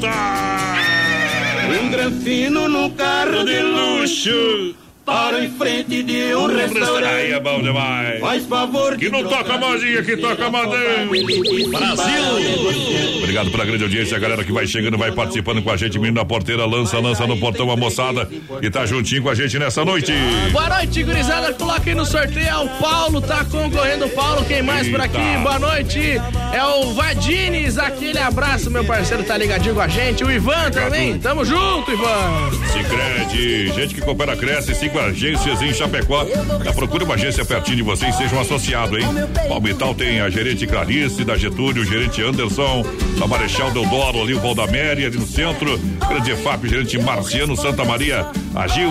Tá. Um granfino no carro de luxo. Para em frente de um Aí restaurante. é bom demais. Faz favor Que não toca a modinha, que toca a modinha. Brasil! Obrigado pela grande audiência, a galera que vai chegando, vai participando com a gente. Menino da porteira, lança, lança no portão a moçada e tá juntinho com a gente nessa noite. Boa noite, gurizada. Coloca aí no sorteio. O Paulo tá concorrendo. Paulo, quem mais por aqui? Boa noite. É o Vadines. Aquele abraço, meu parceiro, tá ligadinho com a gente. O Ivan também. Tamo junto, Ivan. Sicredi, gente que coopera, cresce, cinco agências em Chapecó. Já procure uma agência pertinho de vocês, seja um associado, hein? Palmital tem a gerente Clarice, da Getúlio, o gerente Anderson, da Marechal Deodoro, ali o Valdaméria, ali no centro. Grande EFAP, gerente Marciano Santa Maria, a Gil,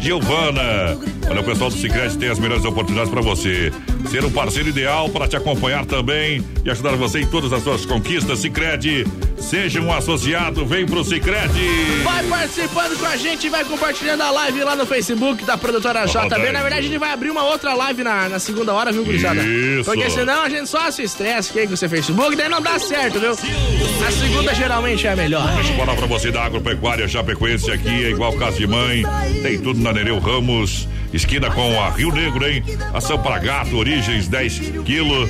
Giovana. Olha, o pessoal do Cicred tem as melhores oportunidades para você. Ser um parceiro ideal para te acompanhar também e ajudar você em todas as suas conquistas. Cicred, seja um associado, vem pro Cicred. Vai participando com a gente, vai compartilhando a live lá no Facebook da produtora JB. Na verdade, a gente vai abrir uma outra live na, na segunda hora, viu, gurizada? Isso. Porque senão a gente só se estressa aqui com seu Facebook, daí não dá certo, viu? A segunda geralmente é a melhor. Deixa eu falar pra você da Agropecuária Chapecoense aqui, é igual casa de mãe. Tem tudo na Nereu Ramos, esquina com a Rio Negro, hein? Ação para gato, origens 10 quilos.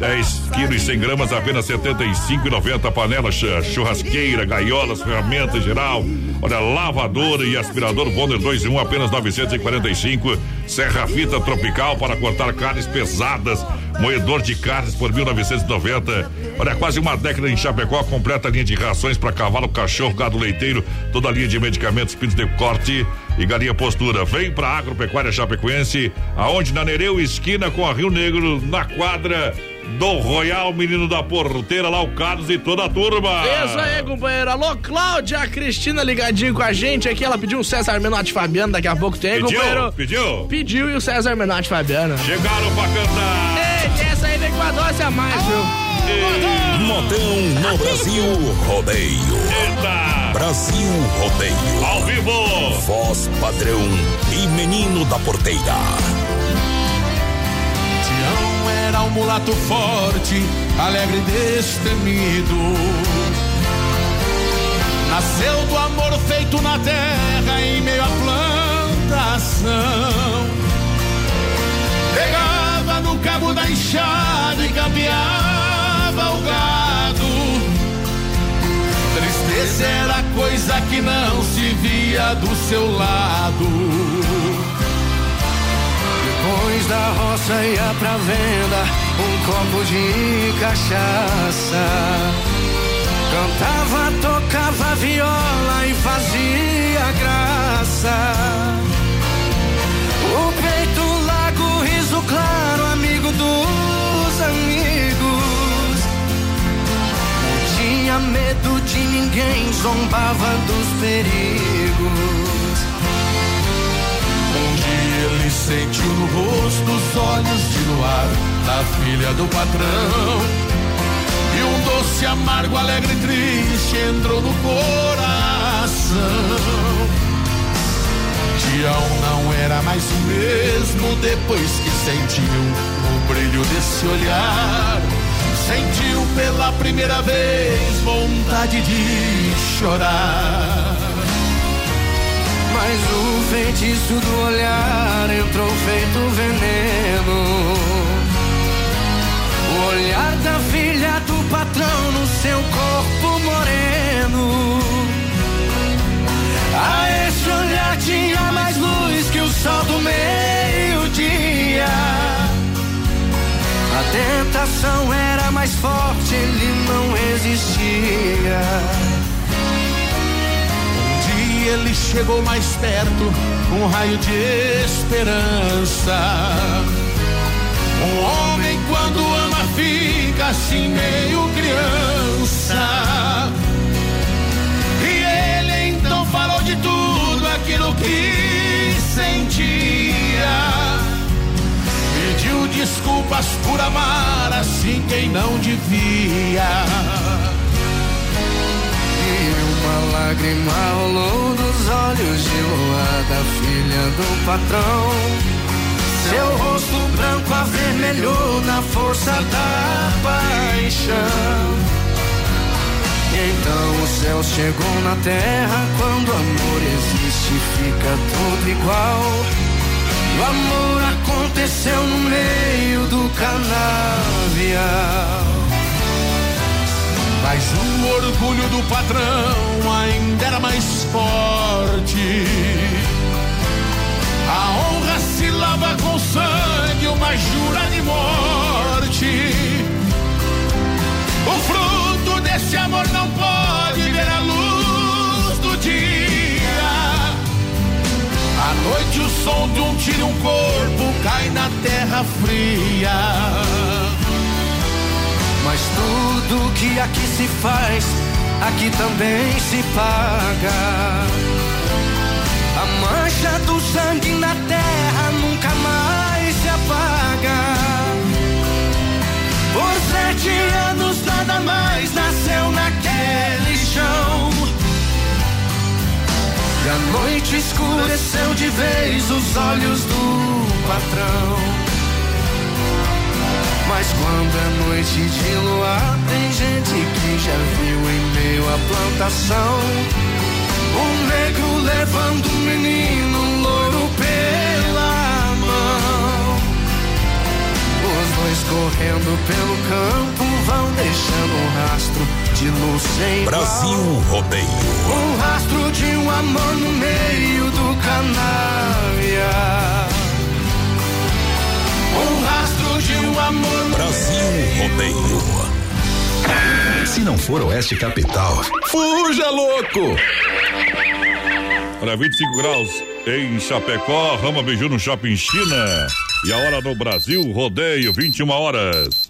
10 quilos e 100 gramas, apenas R$ 75,90. Panela chu- churrasqueira, gaiolas, ferramenta geral. Olha, lavadora e aspirador Bonder 2 em 1, apenas 945. Serra fita tropical para cortar carnes pesadas. Moedor de carnes por 1990. Olha, quase uma década em Chapecó, completa linha de rações para cavalo, cachorro, gado leiteiro, toda a linha de medicamentos, pintos de corte e galinha postura. Vem pra Agropecuária Chapecoense, aonde na Nereu, esquina com a Rio Negro, na quadra do Royal Menino da Porteira, lá o Carlos e toda a turma. Isso aí, companheiro. Alô, Cláudia Cristina ligadinho com a gente aqui. Ela pediu um César Menotti Fabiano, daqui a pouco tem, Pediu? companheiro. Pediu? Pediu e o César Menotti Fabiano. Chegaram pra cantar. Ei, essa aí vem com a dose a mais, viu? Modão no Brasil Rodeio. Eita! Brasil Rodeio. Ao vivo. Voz padrão e menino da porteira. Era um mulato forte, alegre e destemido. Nasceu do amor feito na terra em meio à plantação. Pegava no cabo da enxada e cambiava o gado. Tristeza era coisa que não se via do seu lado. Da roça ia pra venda um copo de cachaça. Cantava, tocava viola e fazia graça. O peito largo, riso claro, amigo dos amigos. Não tinha medo de ninguém, zombava dos perigos. Um dia ele sentiu no rosto os olhos de luar da filha do patrão. E um doce amargo, alegre e triste entrou no coração. Tião não era mais o mesmo depois que sentiu o brilho desse olhar. Sentiu pela primeira vez vontade de chorar. Mas o feitiço do olhar entrou feito veneno. O olhar da filha do patrão no seu corpo moreno. A esse olhar tinha mais luz que o sol do meio-dia. A tentação era mais forte, ele não resistia. Ele chegou mais perto, um raio de esperança. Um homem quando ama fica assim meio criança. E ele então falou de tudo aquilo que sentia. Pediu desculpas por amar assim quem não devia. Uma lágrima rolou dos olhos de lua da filha do patrão. Seu rosto branco avermelhou na força da paixão. Então o céu chegou na terra. Quando amor existe, fica tudo igual. O amor aconteceu no meio do canavial. Mas o orgulho do patrão ainda era mais forte. A honra se lava com sangue, uma jura de morte. O fruto desse amor não pode ver a luz do dia. À noite o som de um tiro, um corpo cai na terra fria. Mas tudo que aqui se faz, aqui também se paga. A mancha do sangue na terra nunca mais se apaga. Por sete anos nada mais nasceu naquele chão. E a noite escureceu de vez os olhos do patrão. Mas quando é noite de luar, tem gente que já viu em meio à plantação. Um negro levando um menino louro pela mão. Os dois correndo pelo campo vão deixando um rastro de luz sem Brasil Rodeio. Um rastro de um amor no meio do canavial. Um rastro um amor Brasil Rodeio. Se não for Oeste Capital, fuja louco! Olha, 25 graus em Chapecó, Rama Biju no Shopping China. E a hora no Brasil, rodeio, 21 horas.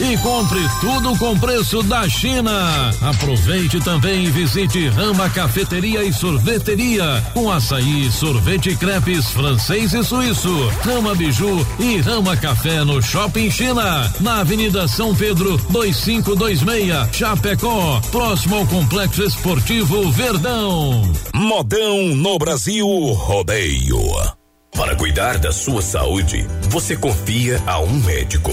e compre tudo com preço da China. Aproveite também e visite Rama Cafeteria e Sorveteria com açaí, sorvete crepes francês e suíço. Rama Biju e Rama Café no Shopping China, na Avenida São Pedro 2526, Chapecó, próximo ao Complexo Esportivo Verdão. Modão no Brasil Rodeio. Para cuidar da sua saúde, você confia a um médico.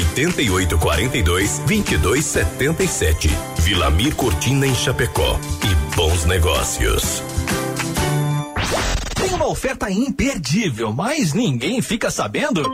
88 42 22 77. Vilamir Cortina em Chapecó. E bons negócios. Tem uma oferta imperdível, mas ninguém fica sabendo?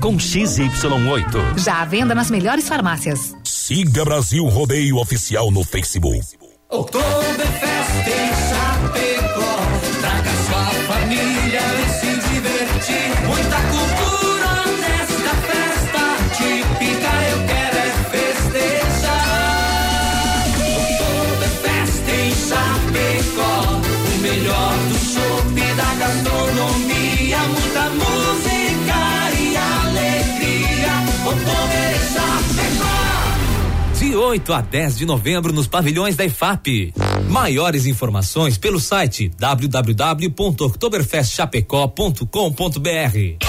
com XY8. Já à venda nas melhores farmácias. Siga Brasil Rodeio Oficial no Facebook. Oktoberfest De 8 a 10 de novembro nos pavilhões da IFAP. Maiores informações pelo site www.oktoberfestchapecó.com.br.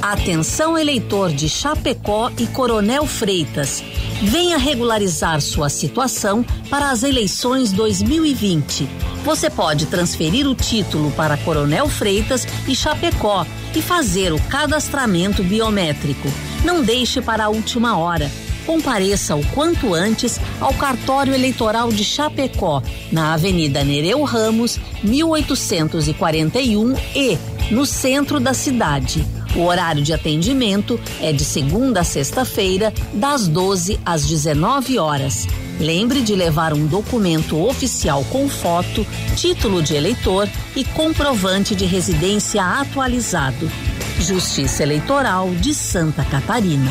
Atenção eleitor de Chapecó e Coronel Freitas. Venha regularizar sua situação para as eleições 2020. Você pode transferir o título para Coronel Freitas e Chapecó e fazer o cadastramento biométrico. Não deixe para a última hora. Compareça o quanto antes ao cartório eleitoral de Chapecó, na Avenida Nereu Ramos, 1841 e no centro da cidade. O horário de atendimento é de segunda a sexta-feira, das 12 às 19 horas. Lembre de levar um documento oficial com foto, título de eleitor e comprovante de residência atualizado. Justiça Eleitoral de Santa Catarina.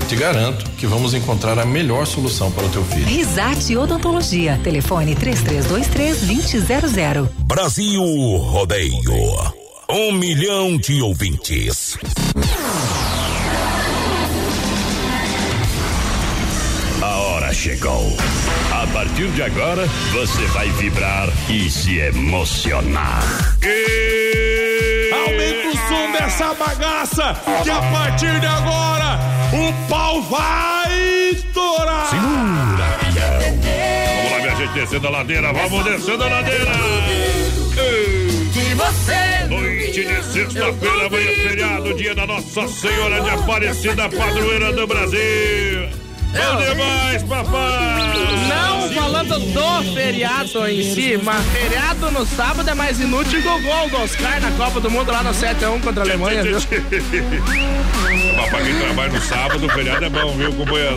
Eu te garanto que vamos encontrar a melhor solução para o teu filho. Risate Odontologia. Telefone 3323-2000. Brasil Rodeio. Um milhão de ouvintes. A hora chegou. A partir de agora, você vai vibrar e se emocionar. Aumenta o som dessa bagaça, que a partir de agora o pau vai estourar. Segura, Vamos lá, minha gente, descendo a ladeira, vamos descendo a ladeira. Você. Noite de sexta-feira, amanhã feriado, dia da Nossa Senhora de Aparecida, padroeira do Brasil. Bom demais, papai! Não falando do feriado em si, mas feriado no sábado é mais inútil que o gol do Oscar na Copa do Mundo lá no 7x1 contra a Alemanha, viu? [laughs] Papai, quem trabalha no sábado, o feriado é bom, viu, companheiro?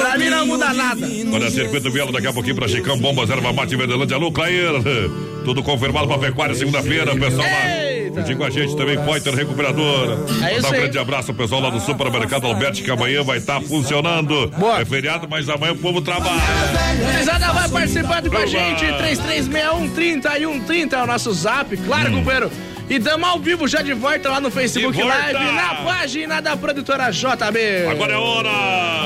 Pra mim não muda nada. Olha, circuito Viela daqui a pouquinho pra Chicão, Bombas, Erva Mate, Verdelândia, alô, Clair. Tudo confirmado pra pecuária segunda-feira, pessoal lá. Juntinho com a gente também, Poiter Recuperadora. É isso Dá um grande abraço ao pessoal lá do Supermercado Alberti, que amanhã vai estar funcionando. É feriado, mas amanhã o povo trabalha. Gurizada vai participando com a gente, lá. 3361 30 e 130 é o nosso zap, claro, companheiro. E damos ao vivo já de volta lá no Facebook. Live, na página da produtora JB. Agora é hora!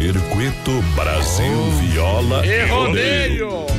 Circuito Brasil Viola E rodeio.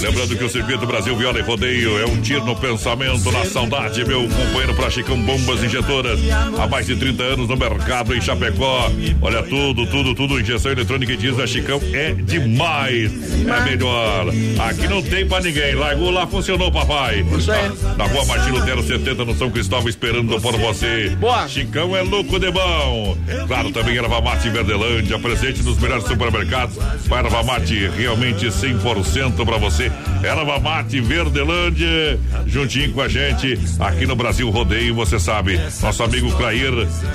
Lembrando que o Circuito Brasil Viola e Rodeio é um tiro no pensamento, na saudade, meu companheiro pra Chicão Bombas Injetoras. Há mais de 30 anos no mercado em Chapecó. Olha tudo, tudo, tudo. Injeção eletrônica e diesel, a Chicão é demais. É melhor. Aqui não tem pra ninguém. Largou lá, funcionou, papai. Isso aí. Na rua Martin Lutero 70, no São Cristóvão, esperando por você. Boa. Chicão é louco de bom. Claro, também erva mate Verdelândia, presente nos melhores supermercados. Vai erva mate realmente 100% pra você. Erva mate Verdelândia, juntinho com a gente aqui no Brasil Rodeio, você sabe. Nosso amigo Clair,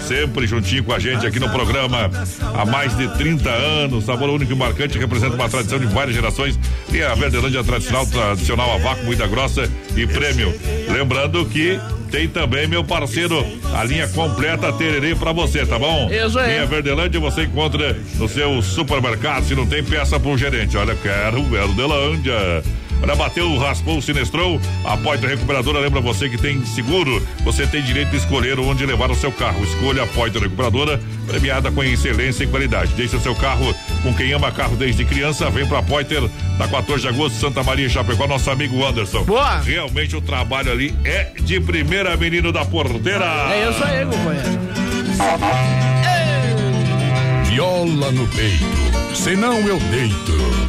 sempre juntinho com a gente aqui no programa há mais de 30 anos. Sabor único e marcante, representa uma tradição de várias gerações. E a Verdelândia tradicional, tradicional a vácuo, muita grossa e prêmio. Lembrando que tem também, meu parceiro, a linha completa Tererê pra você, tá bom? Isso aí. Linha Verdelândia você encontra no seu supermercado. Se não tem, peça pro gerente. Olha, quero Verdelândia. Olha, bateu, raspou, sinestrou. A Poitra Recuperadora lembra você que tem seguro. Você tem direito de escolher onde levar o seu carro. Escolha a Poitra Recuperadora, premiada com excelência e qualidade. Deixe o seu carro com quem ama carro desde criança. Vem pra Poiter, na 14 de agosto, Santa Maria, Chapecó. Nosso amigo Anderson. Boa. Realmente o trabalho ali é de primeira, menino da porteira. É isso aí, companheiro. Viola no peito, senão eu deito.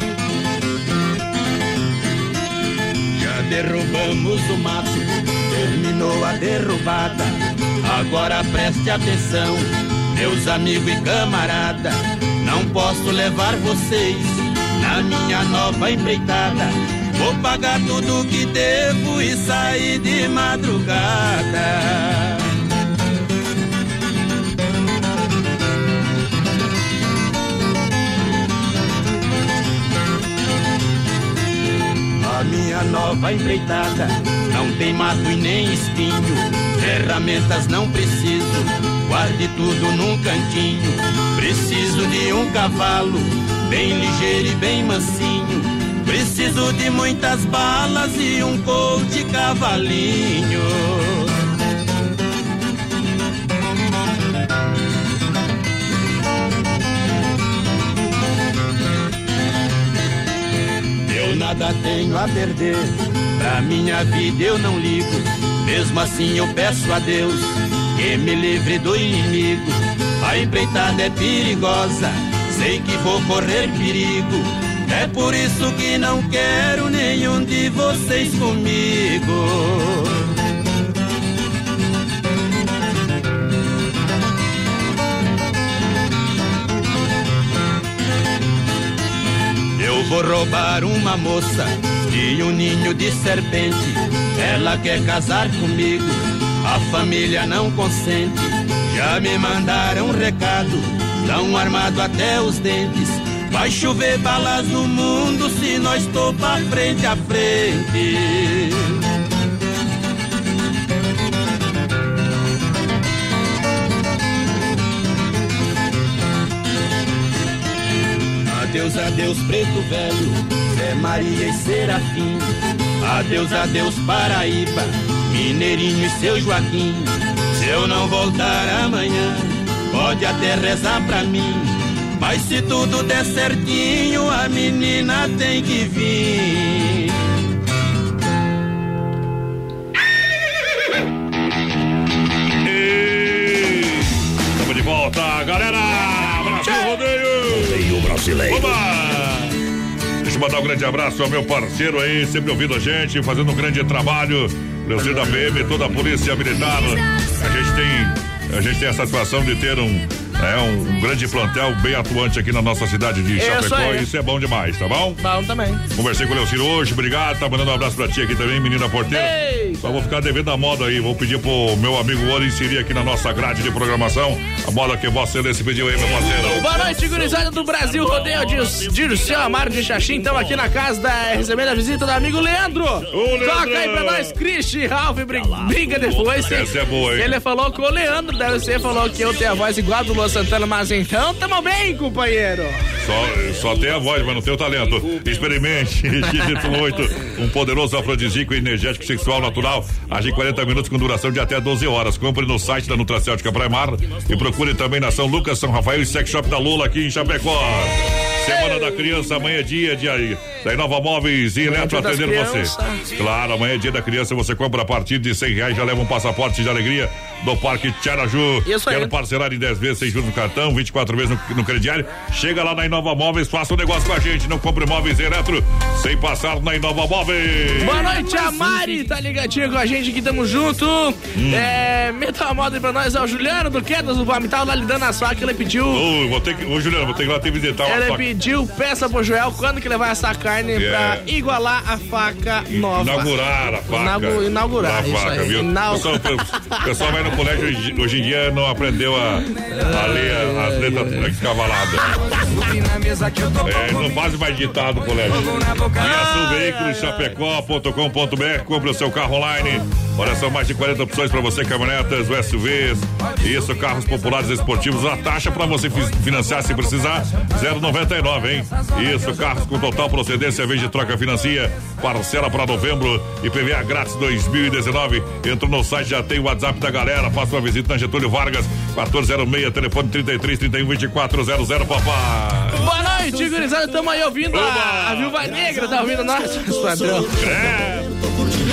Derrubamos o mato, terminou a derrubada. Agora preste atenção, meus amigos e camarada. Não posso levar vocês na minha nova empreitada. Vou pagar tudo que devo e sair de madrugada. Minha nova empreitada não tem mato e nem espinho, ferramentas não preciso, guarde tudo num cantinho. Preciso de um cavalo, bem ligeiro e bem mansinho. Preciso de muitas balas e um colt cavalinho. Nada tenho a perder, pra minha vida eu não ligo. Mesmo assim eu peço a Deus que me livre do inimigo. A empreitada é perigosa, sei que vou correr perigo. É por isso que não quero nenhum de vocês comigo. Vou roubar uma moça de um ninho de serpente. Ela quer casar comigo, a família não consente. Já me mandaram um recado, tão armado até os dentes. Vai chover balas no mundo se nós topar frente a frente. Adeus, adeus, preto velho, Zé Maria e Serafim. Adeus, adeus, Paraíba, Mineirinho e seu Joaquim. Se eu não voltar amanhã, pode até rezar pra mim. Mas se tudo der certinho, a menina tem que vir. Estamos de volta, galera! Brasil Rodeio! Brasileiro. Oba! Deixa eu mandar um grande abraço ao meu parceiro aí, sempre ouvindo a gente, fazendo um grande trabalho. Leozinho da PM, toda a polícia militar. A gente tem, a gente tem a satisfação de ter um, é, um, um grande plantel bem atuante aqui na nossa cidade de Isso Chapecó. aí. E isso é bom demais, tá bom? Bom também. Conversei com o Leociro hoje, obrigado. Tá mandando um abraço pra ti aqui também, menina porteira. Eita. Só vou ficar devendo a moda aí. Vou pedir pro meu amigo Ouro inserir aqui na nossa grade de programação a moda que Vossa Excelência pediu aí, meu parceiro. Boa noite, gurizada do Brasil Rodeio de Dirceu Amaro de Xaxim. Estamos aqui na casa da recebendo a visita do amigo Leandro. Leandro. Toca aí pra nós, Cristi, Ralph, bri- briga depois. Essa é boa, hein? Ele falou que o Leandro deve ser, falou que eu tenho a voz igual a do Luan Santana, mas então tamo bem, companheiro. Só, só tem a voz, mas não tem o talento. Experimente [laughs] XY8, um poderoso afrodisíaco energético sexual natural. Age 40 minutos com duração de até 12 horas. Compre no site da Nutracêutica Praimar e procure também na São Lucas, São Rafael e Sex Shop da Lula aqui em Chapecó. Semana da Criança, amanhã é dia de aí. Da Inova Móveis e Eletro Dia das atendendo você. Claro, amanhã é dia da criança, você compra a partir de 100 reais, já leva um passaporte de alegria do Parque Tiaraju. Isso aí. Quero parcelar em 10 vezes, sem juros no cartão, 24 vezes no, no crediário. Chega lá na Inova Móveis, faça um negócio com a gente. Não compre móveis eletro sem passar na Inova Móveis. Boa noite, a Mari tá ligadinha com a gente aqui, tamo junto. Hum. É, meta a moda aí pra nós, é o Juliano do Quedas do Palmital, lá lhe dando as facas, ele pediu. Ô, vou ter que, ô Juliano, vou ter que ir lá te visitar uma faca. pediu peça pro Joel quando que ele vai assar carne É. pra igualar a faca nova. Inaugurar a faca. Inaugu- inaugurar, a faca, aí. viu? Inau- O pessoal, o pessoal vai no colégio hoje, hoje em dia não aprendeu a, a ler as letras escavaladas. É, não faz mais ditado no colégio. Viação Veículos, chapecó.com.br, compre o seu carro online. Olha, são mais de 40 opções para você, caminhonetas, SUVs, isso, carros populares esportivos. A taxa para você fi- financiar se precisar, 0,99, hein? Isso, carros com total procedência, vez de troca financia, parcela para novembro e PVA grátis 2019. Entrou no site, já tem o WhatsApp da galera, faça uma visita na Getúlio Vargas, 1406, telefone 33 31 2400, papai. Boa noite, gurizada. Tamo aí ouvindo a, a Viúva Negra, tá ouvindo nós, padrão. É.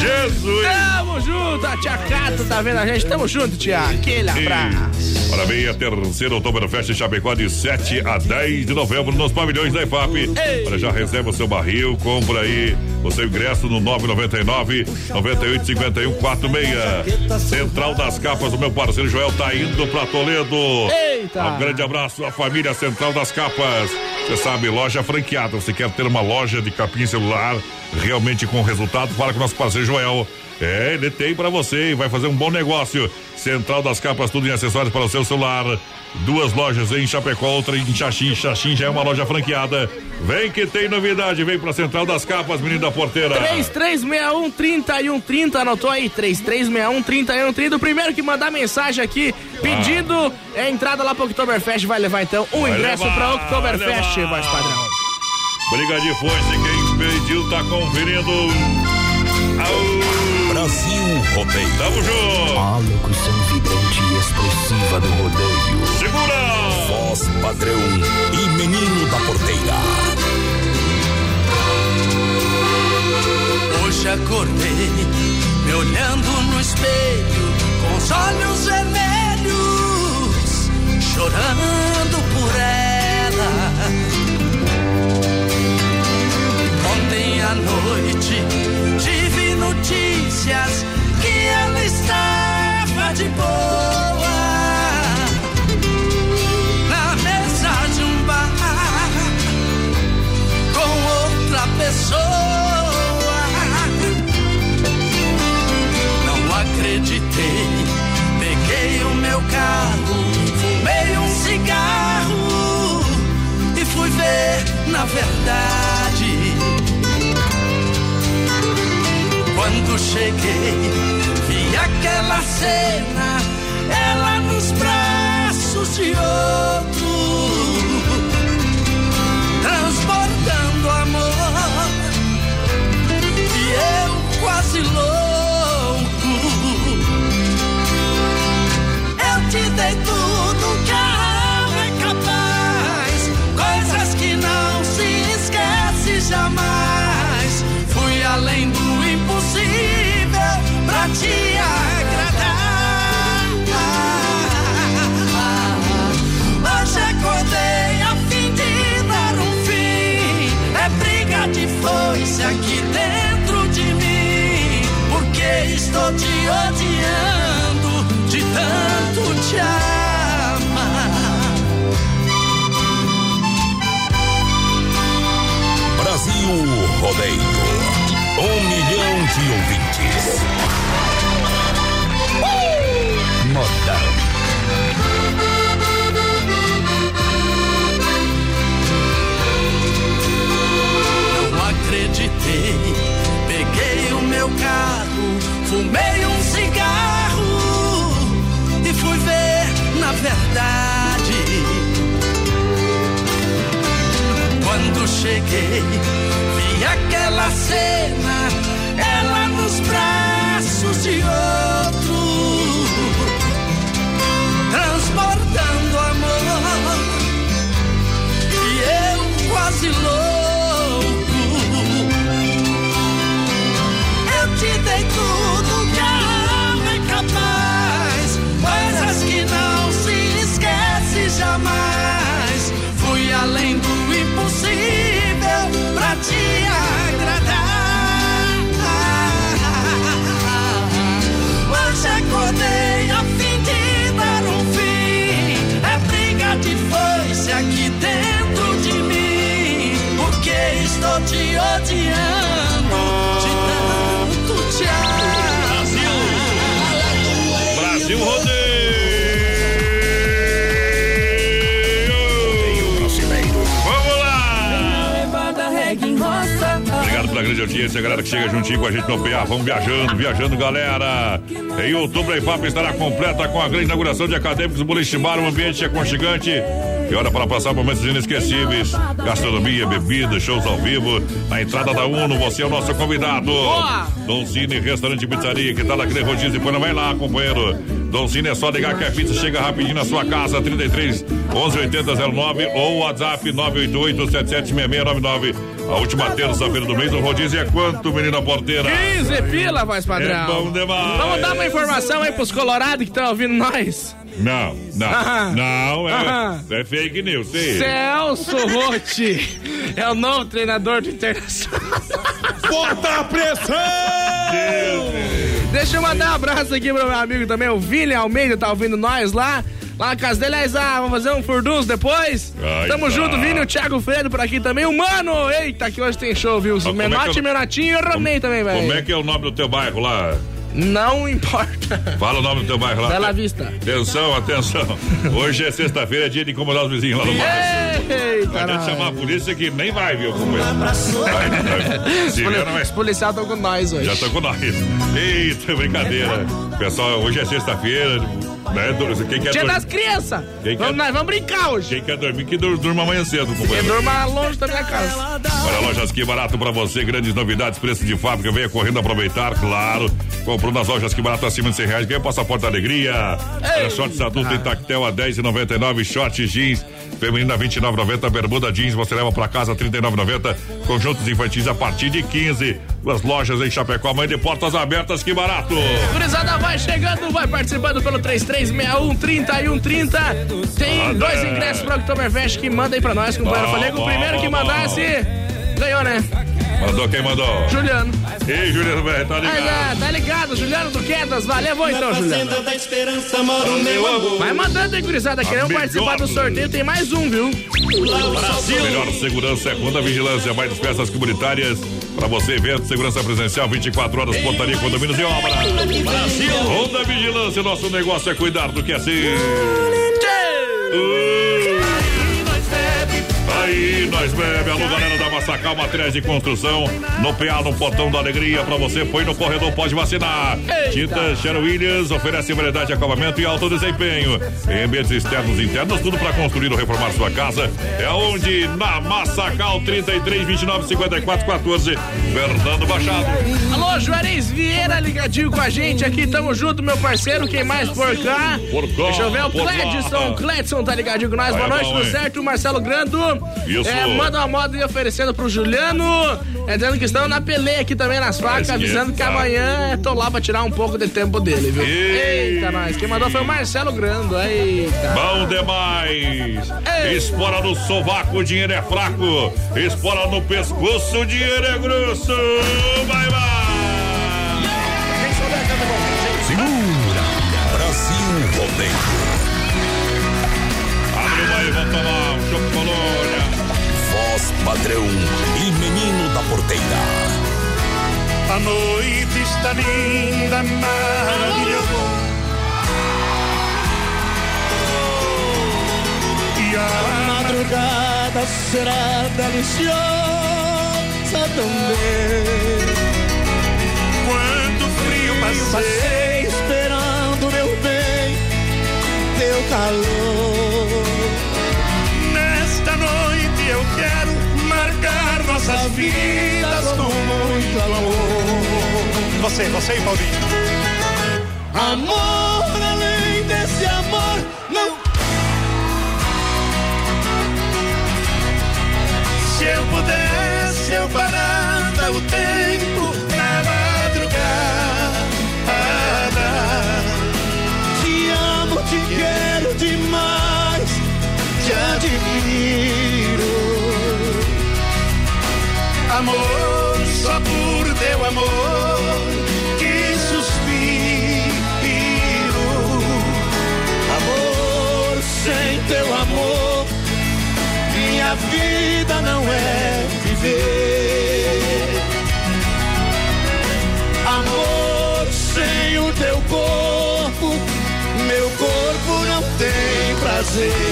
Jesus! Tamo junto, a tia Cata tá vendo a gente. Tamo junto, tia. Aquele abraço. Parabéns, a terceira Oktoberfest em Chapecó de 7 a 10 de novembro nos pavilhões da EFAP. Olha, já reserva o seu barril, compra aí o seu ingresso no 999 98 51 46. Central das Capas, o meu parceiro Joel tá indo pra Toledo. Eita! Um grande abraço à família Central das Capas. Você sabe, loja franqueada. Você quer ter uma loja de capim celular realmente com resultado? Fala com o nosso parceiro Joel. É, ele tem pra você e vai fazer um bom negócio. Central das Capas, tudo em acessórios para o seu celular. Duas lojas em Chapecó, outra em Xaxim. Xaxim já é uma loja franqueada. Vem que tem novidade, vem pra Central das Capas, menino da porteira. 3361 3130, anotou aí? 3361 3130. O primeiro que mandar mensagem aqui pedindo é, entrada lá pro Oktoberfest vai levar então um Vai ingresso levar, pra Oktoberfest, voz padrão. Briga de foice, pediu tá conferindo. Au. Brasil Rodeio. Tamo junto. A locução vibrante e expressiva do rodeio. Segura! Voz padrão e menino da porteira. Hoje acordei me olhando no espelho com os olhos vermelhos. chorando por ela. Noite tive notícias que ela estava de boa. Na mesa de um bar com outra pessoa. Não acreditei, peguei o meu carro, fumei um cigarro e fui ver na verdade. Quando cheguei, vi aquela cena, ela nos braços de outro, estou te odiando de tanto te amar. Brasil Rodeio. Um milhão de ouvintes. Modão. Não fumei um cigarro e fui ver na verdade. Quando cheguei, vi aquela cena, audiência, galera que chega juntinho com a gente no PA. Vamos viajando, viajando, galera. Em outubro, a IFAP estará completa com a grande inauguração de acadêmicos do Boliche Bar, um ambiente aconchegante. E hora para passar momentos inesquecíveis. Gastronomia, bebida, shows ao vivo. Na entrada da Uno, você é o nosso convidado. Cine, restaurante e pizzaria, que tá naquele rodízio. Não vai lá, companheiro. Dom Cine é só ligar que a pizza chega rapidinho na sua casa. 33 11 80 09 ou WhatsApp 988 776699. A última terça-feira do mês, o rodízio é quanto, menina porteira? 15 pila, voz padrão. É bom demais. Vamos dar uma informação aí pros colorados que estão ouvindo nós. Não, não, Aham. não, é, Aham. é fake news. Sim. Celso Rotti é o novo treinador do Internacional. Bota a pressão! Deixa eu mandar um abraço aqui pro meu amigo também, o Vini Almeida, tá ouvindo nós lá. Lá na casa dele, Aliás, ah, vamos fazer um furdunço depois. Ai, Tamo tá. junto, Vini, o Thiago Fredo por aqui também. O Mano, eita, que hoje tem show, viu? O como é Menote, eu- Menotinho e o Ronei também, velho. Como é que é o nome do teu bairro lá? Não importa. [laughs] Fala o nome do teu bairro lá. Bela Vista. Atenção, atenção. Hoje é sexta-feira, é dia de incomodar os vizinhos lá no bairro. Eita, Vai ter que nós. chamar a polícia que nem vai, viu, companheiro? Vai, vai. [laughs] Se vier, não vai. Os policiais estão com nós hoje. Já estão com nós. Eita, brincadeira. Pessoal, hoje é sexta-feira. Né? do- Quem quer Dia dormir? das crianças. Quem Vamos, quer- nós vamos brincar hoje. Quem quer dormir, que dur- durma amanhã cedo, Quem companheiro. durma longe da minha casa. Olha, lojas que barato pra você, grandes novidades, preço de fábrica, venha correndo aproveitar, claro. Comprou nas lojas que barato acima de 100 reais, ganha passaporte da alegria. Olha, shorts adulto em tactel a 10,99, short jeans feminina 29,90, bermuda jeans você leva pra casa 39,90, conjuntos infantis a partir de 15. Duas lojas em Chapecó, mãe de portas abertas, que barato. Gurizada vai chegando, vai participando pelo 3361 3130. Tem dois ingressos pro Oktoberfest que manda aí pra nós, companheiro. Bom, Falei que o bom, primeiro que bom, mandasse ganhou, né? Mandou quem mandou? Juliano. Ei, Juliano, velho, tá ligado? tá ligado, Juliano do Quedas. Valeu, vou então, Juliano. da esperança mora o meu amor. Vai mandando aí, gurizada. Queremos melhor. participar do sorteio. Tem mais um, viu? Brasil. Melhor segurança é Ronda Vigilância, mais despesas comunitárias. Pra você, evento, segurança presencial, 24 horas, portaria, condomínios e obra. Brasil. Ronda Vigilância, nosso negócio é cuidar do que é seu. Aí nós bebe, alô galera da Massacal, materiais de construção, no PA, no Portão da Alegria, pra você, põe no corredor, pode vacinar. Tinta Sherwin Williams oferece variedade de acabamento e alto desempenho. Em ambientes externos e internos, tudo pra construir ou reformar sua casa. É onde? Na Massacal, 33, 29, 54, 14, Fernando Machado. Alô, Juarez Vieira ligadinho com a gente aqui. Tamo junto, meu parceiro. Quem mais por cá? Por cá, Deixa eu ver. O. Cledson. Cledson tá ligadinho com nós. Vai, Boa noite, bom, tudo certo? Marcelo Grando. Isso. É, manda uma moda aí oferecendo pro Juliano. É dizendo que estão na peleia aqui também nas facas, avisando que amanhã tô lá pra tirar um pouco de tempo dele, viu? Ei. Eita, nós. Quem mandou foi o Marcelo Grando. Eita. Bom demais! Espora no sovaco, o dinheiro é fraco. Espora no pescoço, o dinheiro é grosso. Vai, vai! Padrão e menino da porteira. A noite está linda, maravilhosa. E a madrugada será deliciosa também. Quanto frio passei esperando, meu bem, teu calor. Nossas vidas com muito amor. Você, você e Paulinho. Amor além desse amor, não. Se eu pudesse, eu parava o tempo na madrugada. Te amo, te quero demais, te admiro. Amor, só por teu amor que suspiro. Amor, sem teu amor, minha vida não é viver. Amor, sem o teu corpo, meu corpo não tem prazer.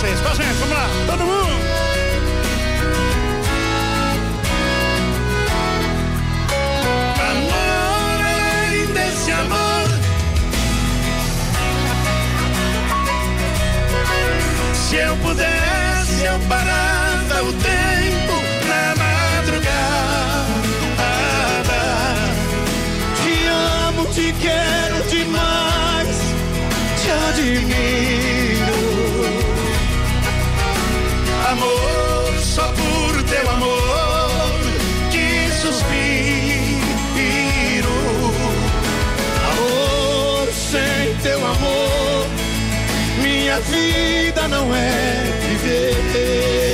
Vocês. Com a gente, vamos lá, todo mundo! Amor além desse amor. Se eu pudesse, eu parava o tempo na madrugada. Te amo, te quero demais, te admiro. Amor, só por teu amor que suspiro. Amor, sem teu amor, minha vida não é viver.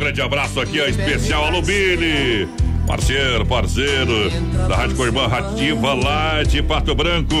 Grande abraço aqui, ó, especial Alô Billy. Parceiro, parceiro da Rádio Corbã Rativa lá de Pato Branco.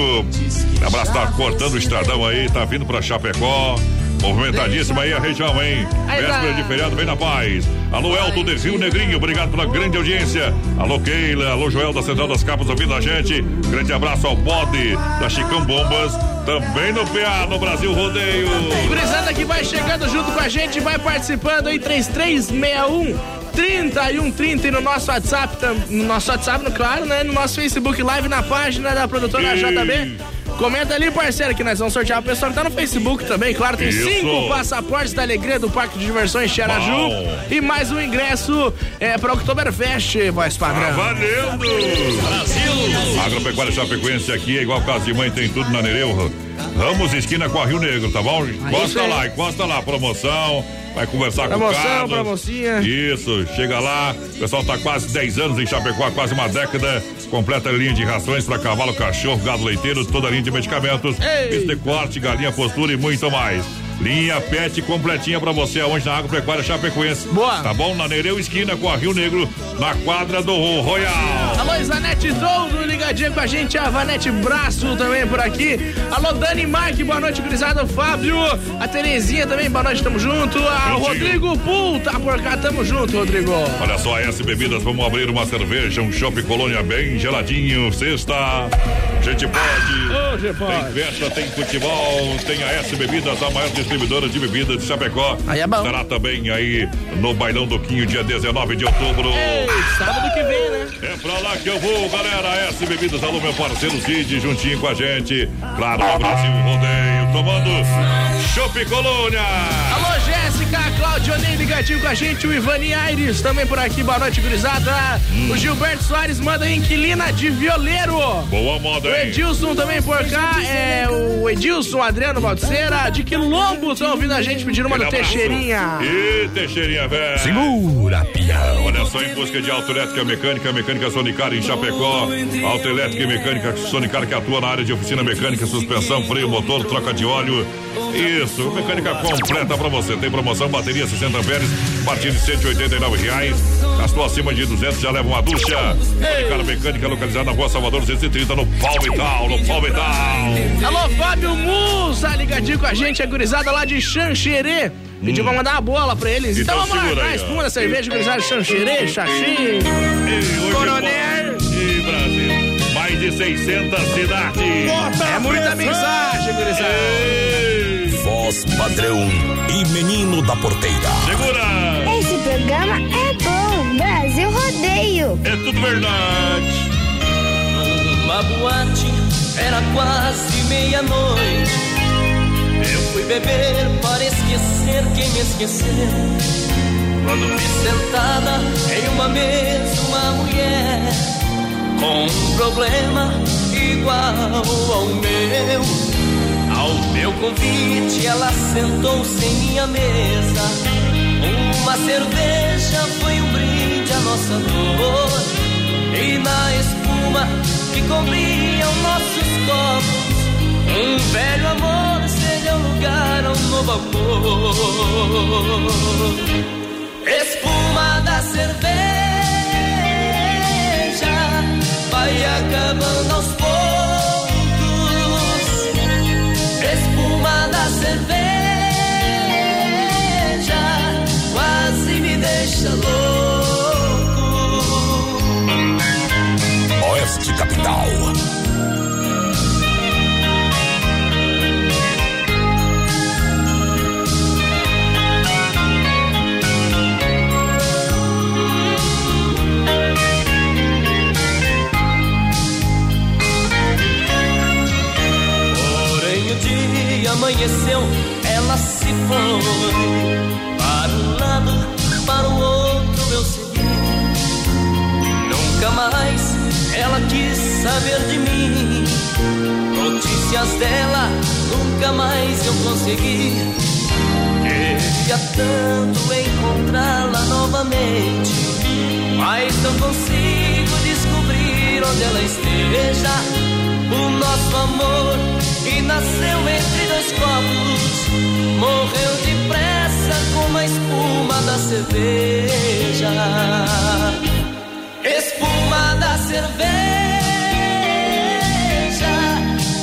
Abraço, tá cortando o estradão aí, tá vindo pra Chapecó. Movimentadíssima aí a região, hein? Véspera de feriado, vem na paz. Alô, Elton de Rio Negrinho, obrigado pela grande audiência. Alô, Keila, alô, Joel da Central das Capas ouvindo a gente. Grande abraço ao Bode da Chicão Bombas, também no PA, no Brasil Rodeio. Gurizada que vai chegando junto com a gente, vai participando aí, 3361 3130 e no nosso WhatsApp, no nosso WhatsApp, no, claro, né? No nosso Facebook Live, na página da produtora Sim. JB. Comenta ali, parceiro, que nós vamos sortear o pessoal que tá no Facebook também. Claro, tem Isso. cinco passaportes da alegria do Parque de Diversões Xaraju Bom. e mais um ingresso é, para Oktoberfest, voz padrão. Tá valendo! Brasil! Agropecuária Chapecoense aqui é igual casa de mãe, tem tudo na Nereu. Ramos esquina com a Rio Negro, tá bom? Encosta aí. lá, encosta lá, promoção. Vai conversar com o Promoção, Carlos. promocinha. Isso, chega lá. O pessoal tá quase 10 anos em Chapecó, quase uma década. Completa a linha de rações para cavalo, cachorro, gado leiteiro, toda a linha de medicamentos. Bicho de corte, galinha, postura e muito mais. Linha pet completinha pra você aonde na Agropecuária Chapecoense. Boa. Tá bom? Na Nereu Esquina com a Rio Negro, na quadra do Royal. Alô, Isanete Doudo, ligadinha com a gente, a Vanete Braço também por aqui. Alô, Dani Mike, boa noite, gurizada. O Fábio, a Terezinha também, boa noite, tamo junto. A. Rodrigo Pul, tá por cá, tamo junto, Rodrigo. Olha só, S Bebidas, vamos abrir uma cerveja, um shopping colônia bem geladinho, sexta. A gente pode. Hoje pode. Tem festa, tem futebol, tem a S Bebidas, a maior distribuidora de bebidas de Chapecó. Aí é bom. Estará também aí no Bailão do Quinho, dia 19 de outubro. Ei, sábado que vem, né? É pra lá que eu vou, galera. S Bebidas, alô, meu parceiro Cid, juntinho com a gente. Claro, no Brasil Rodeio, tomando Chopp Colônia. Alô, Jéssica, Cláudio Ney ligadinho com a gente, o Ivani Aires também por aqui, boa noite, gurizada. O Gilberto Soares manda inquilina de violeiro. Boa moda, O hein? Edilson também por cá, é o Edilson Adriano Baldiceira, de Quilombo, estão ouvindo a gente pedindo uma do. Teixeirinha. Ih, Teixeirinha, velho. Segura, pião. Olha só, em busca de autoelétrica mecânica, mecânica Sonicar em Chapecó. Autoelétrica e mecânica Sonicar que atua na área de oficina mecânica, suspensão, freio, motor, troca de óleo. Isso, mecânica completa pra você. Tem promoção, bateria 60 amperes, a partir de 189 reais. Gastou acima de 200, já leva uma ducha. Sonicar Mecânica localizada na rua Salvador 230, no Palmital, no Palmital. Alô, Fábio Musa, ligadinho com a gente, a gurizada lá de Xanxerê. Pediu pra mandar a bola pra eles. Então, Então vamos lá, ó. espuma da cerveja, gurizada, Xanxerê, Xaxim. Coronel. E Brasil, mais de 600 cidades. É muita mensagem, gurizada. Voz padrão e menino da porteira. Segura! Esse programa é bom. Brasil Rodeio. É tudo verdade. Numa boate, era quase meia-noite. Eu fui beber para esquecer quem me esqueceu. Quando vi sentada em uma mesa uma mulher com um problema igual ao meu. Ao meu convite, ela sentou-se em minha mesa. Uma cerveja foi um brinde à nossa dor. E na espuma que cobriam nossos copos, um velho amor cedeu lugar um novo amor. Espuma da cerveja vai acabando aos poucos. Espuma da cerveja quase me deixa louco. Oeste Capital. Dia amanheceu, ela se foi para um lado, para o outro eu segui. Nunca mais ela quis saber de mim. Notícias dela nunca mais eu consegui. Queria tanto encontrá-la novamente, mas não consigo descobrir onde ela esteja. O nosso amor que nasceu entre os copos, morreu depressa como a espuma da cerveja. Espuma da cerveja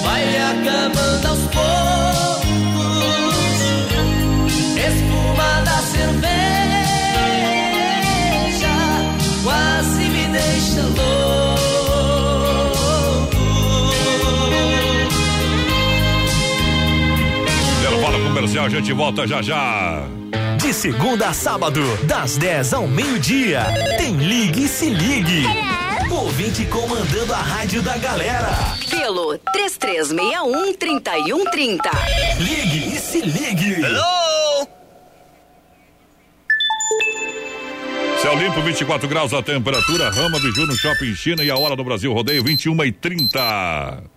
vai lhe acabando aos poucos. Espuma da cerveja quase me deixa louco. A gente volta já já. De segunda a sábado, das 10 ao meio-dia, tem Ligue e Se Ligue. Ouvinte comandando a rádio da galera. Pelo 3361 3130. Ligue e Se Ligue. Hello! Céu limpo, 24 graus a temperatura. Rama Biju no Shopping China e a hora do Brasil Rodeio, 21 e 30.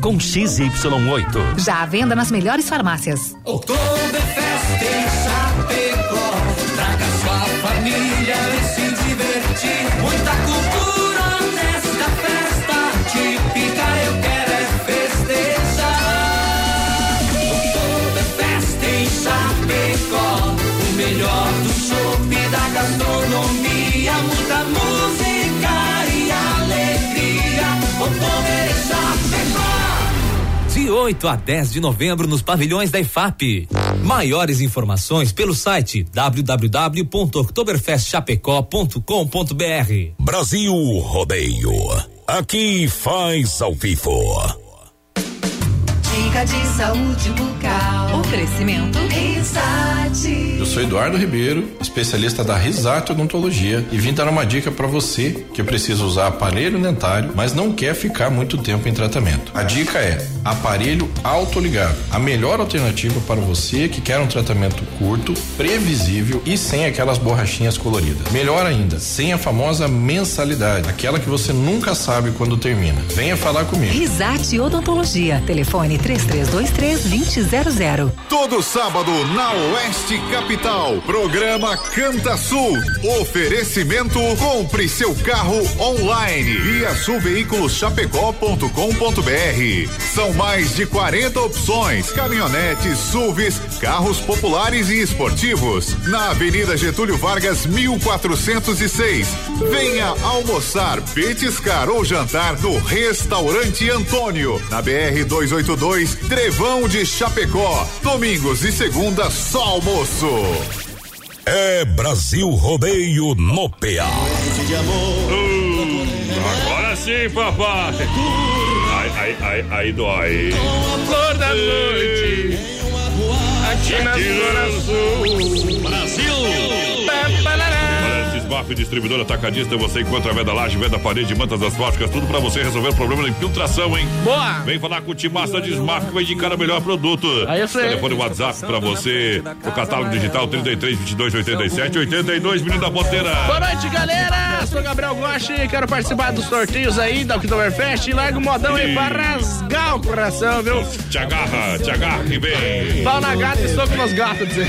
com XY8. Já à venda nas melhores farmácias. Oktoberfest em 8 a 10 de novembro nos pavilhões da IFAP. Maiores informações pelo site www.oktoberfestchapecó.com.br. Brasil Rodeio. Aqui faz ao vivo. Dica de saúde bucal. Oferecimento. Risate. Eu sou Eduardo Ribeiro, especialista da Risate Odontologia e vim dar uma dica para você que precisa usar aparelho dentário, mas não quer ficar muito tempo em tratamento. A dica é aparelho autoligado, a melhor alternativa para você que quer um tratamento curto, previsível e sem aquelas borrachinhas coloridas. Melhor ainda, sem a famosa mensalidade, aquela que você nunca sabe quando termina. Venha falar comigo. Risate Odontologia. Telefone 3323 2000. Todo sábado na Oeste Capital, programa Canta Sul. Oferecimento: compre seu carro online via sulveiculoschapecó.com.br. São mais de 40 opções: caminhonetes, SUVs, carros populares e esportivos. Na Avenida Getúlio Vargas, 1406. Venha almoçar, petiscar ou jantar no Restaurante Antônio, na BR 282, Trevão de Chapecó. Domingos e segunda só almoço. É Brasil Rodeio no PA. Uh, agora sim, papai. Ai, ai, ai, ai, dói. Flor da noite. aqui na Zona Sul. Desmaf Distribuidora Atacadista, você encontra venda laje, venda parede, mantas asfálticas, tudo pra você resolver o problema da infiltração, hein? Boa! Vem falar com o Timasta Desmaf que vai indicar o melhor produto. Aí eu sei. Telefone WhatsApp pra você, o catálogo digital 33 22 87 82, menino da Ponteira. Boa noite, galera. Sou Gabriel Gotti, quero participar dos sorteios aí da Oktoberfest e larga o modão aí Sim. pra rasgar o coração, viu? Te agarra, te agarra que vem. Pau na gata e soco nos gatos, dizer.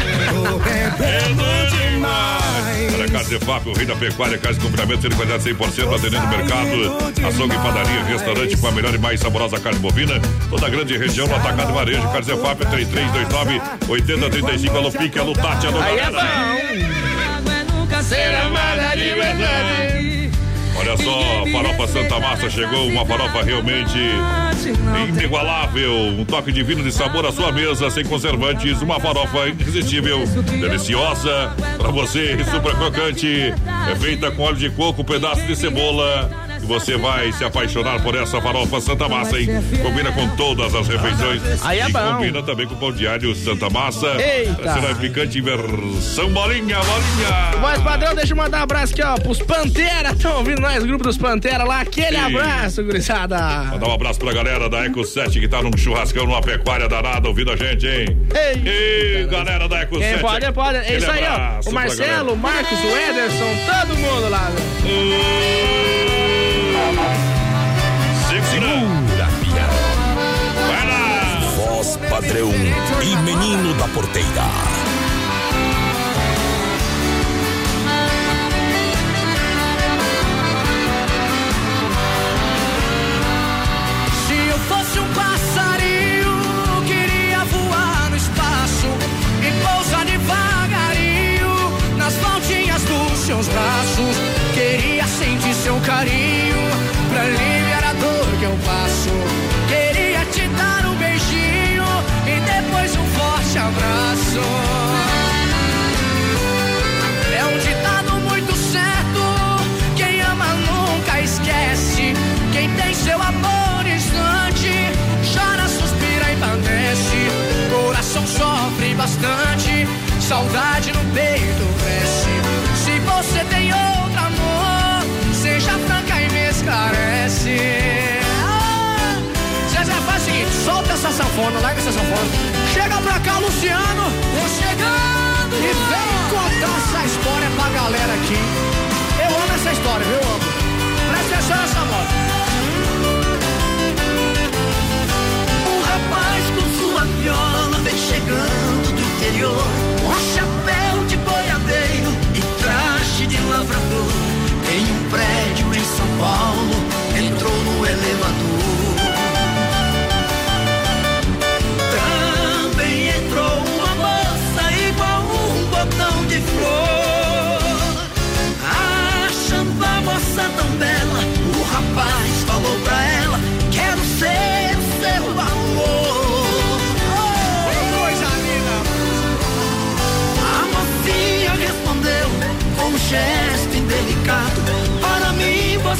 Olha, Casa EFAP, o rei da pecuária, casa de comprimento, sendo qualidade 100%, atendendo o mercado, açougue, padaria, restaurante com a melhor e mais saborosa carne bovina, toda a grande região no atacado varejo, Casa EFAP, 3329 8035, alô Pique, alô Tati, alô Aí é galera. bom. Nunca ser amada de verdade. Olha só, farofa Santa Massa chegou, uma farofa realmente inigualável, um toque divino de sabor à sua mesa, sem conservantes, uma farofa irresistível, deliciosa, pra você, super crocante, é feita com óleo de coco, pedaço de cebola, você vai se apaixonar por essa farofa Santa Massa, hein? Combina com todas as refeições. Aí é e bom. combina também com o pão diário Santa Massa. Eita. Será picante versão bolinha, bolinha. Voz padrão, deixa eu mandar um abraço aqui, ó, pros Pantera. Estão ouvindo nós, grupo dos Pantera lá. Aquele Sim. abraço, gurizada. Mandar um abraço pra galera da Eco 7 que tá num churrascão, numa pecuária danada, ouvindo a gente, hein? Ei, galera da Eco Quem 7. pode, pode. É isso aí, ó. O Marcelo, o Marcos, o Ederson, todo mundo lá. Segura, pia. Vai lá. Voz padrão e menino da porteira. Saudade no peito cresce. Se você tem outro amor, seja franca e me esclarece. Ah, Zezé, faz o seguinte, solta essa sanfona, larga essa sanfona. Chega pra cá, Luciano. Tô chegando. E vem contar essa história pra galera aqui. Eu amo essa história, viu? Amo. Presta atenção nessa moto. Um rapaz com sua viola vem chegando do interior.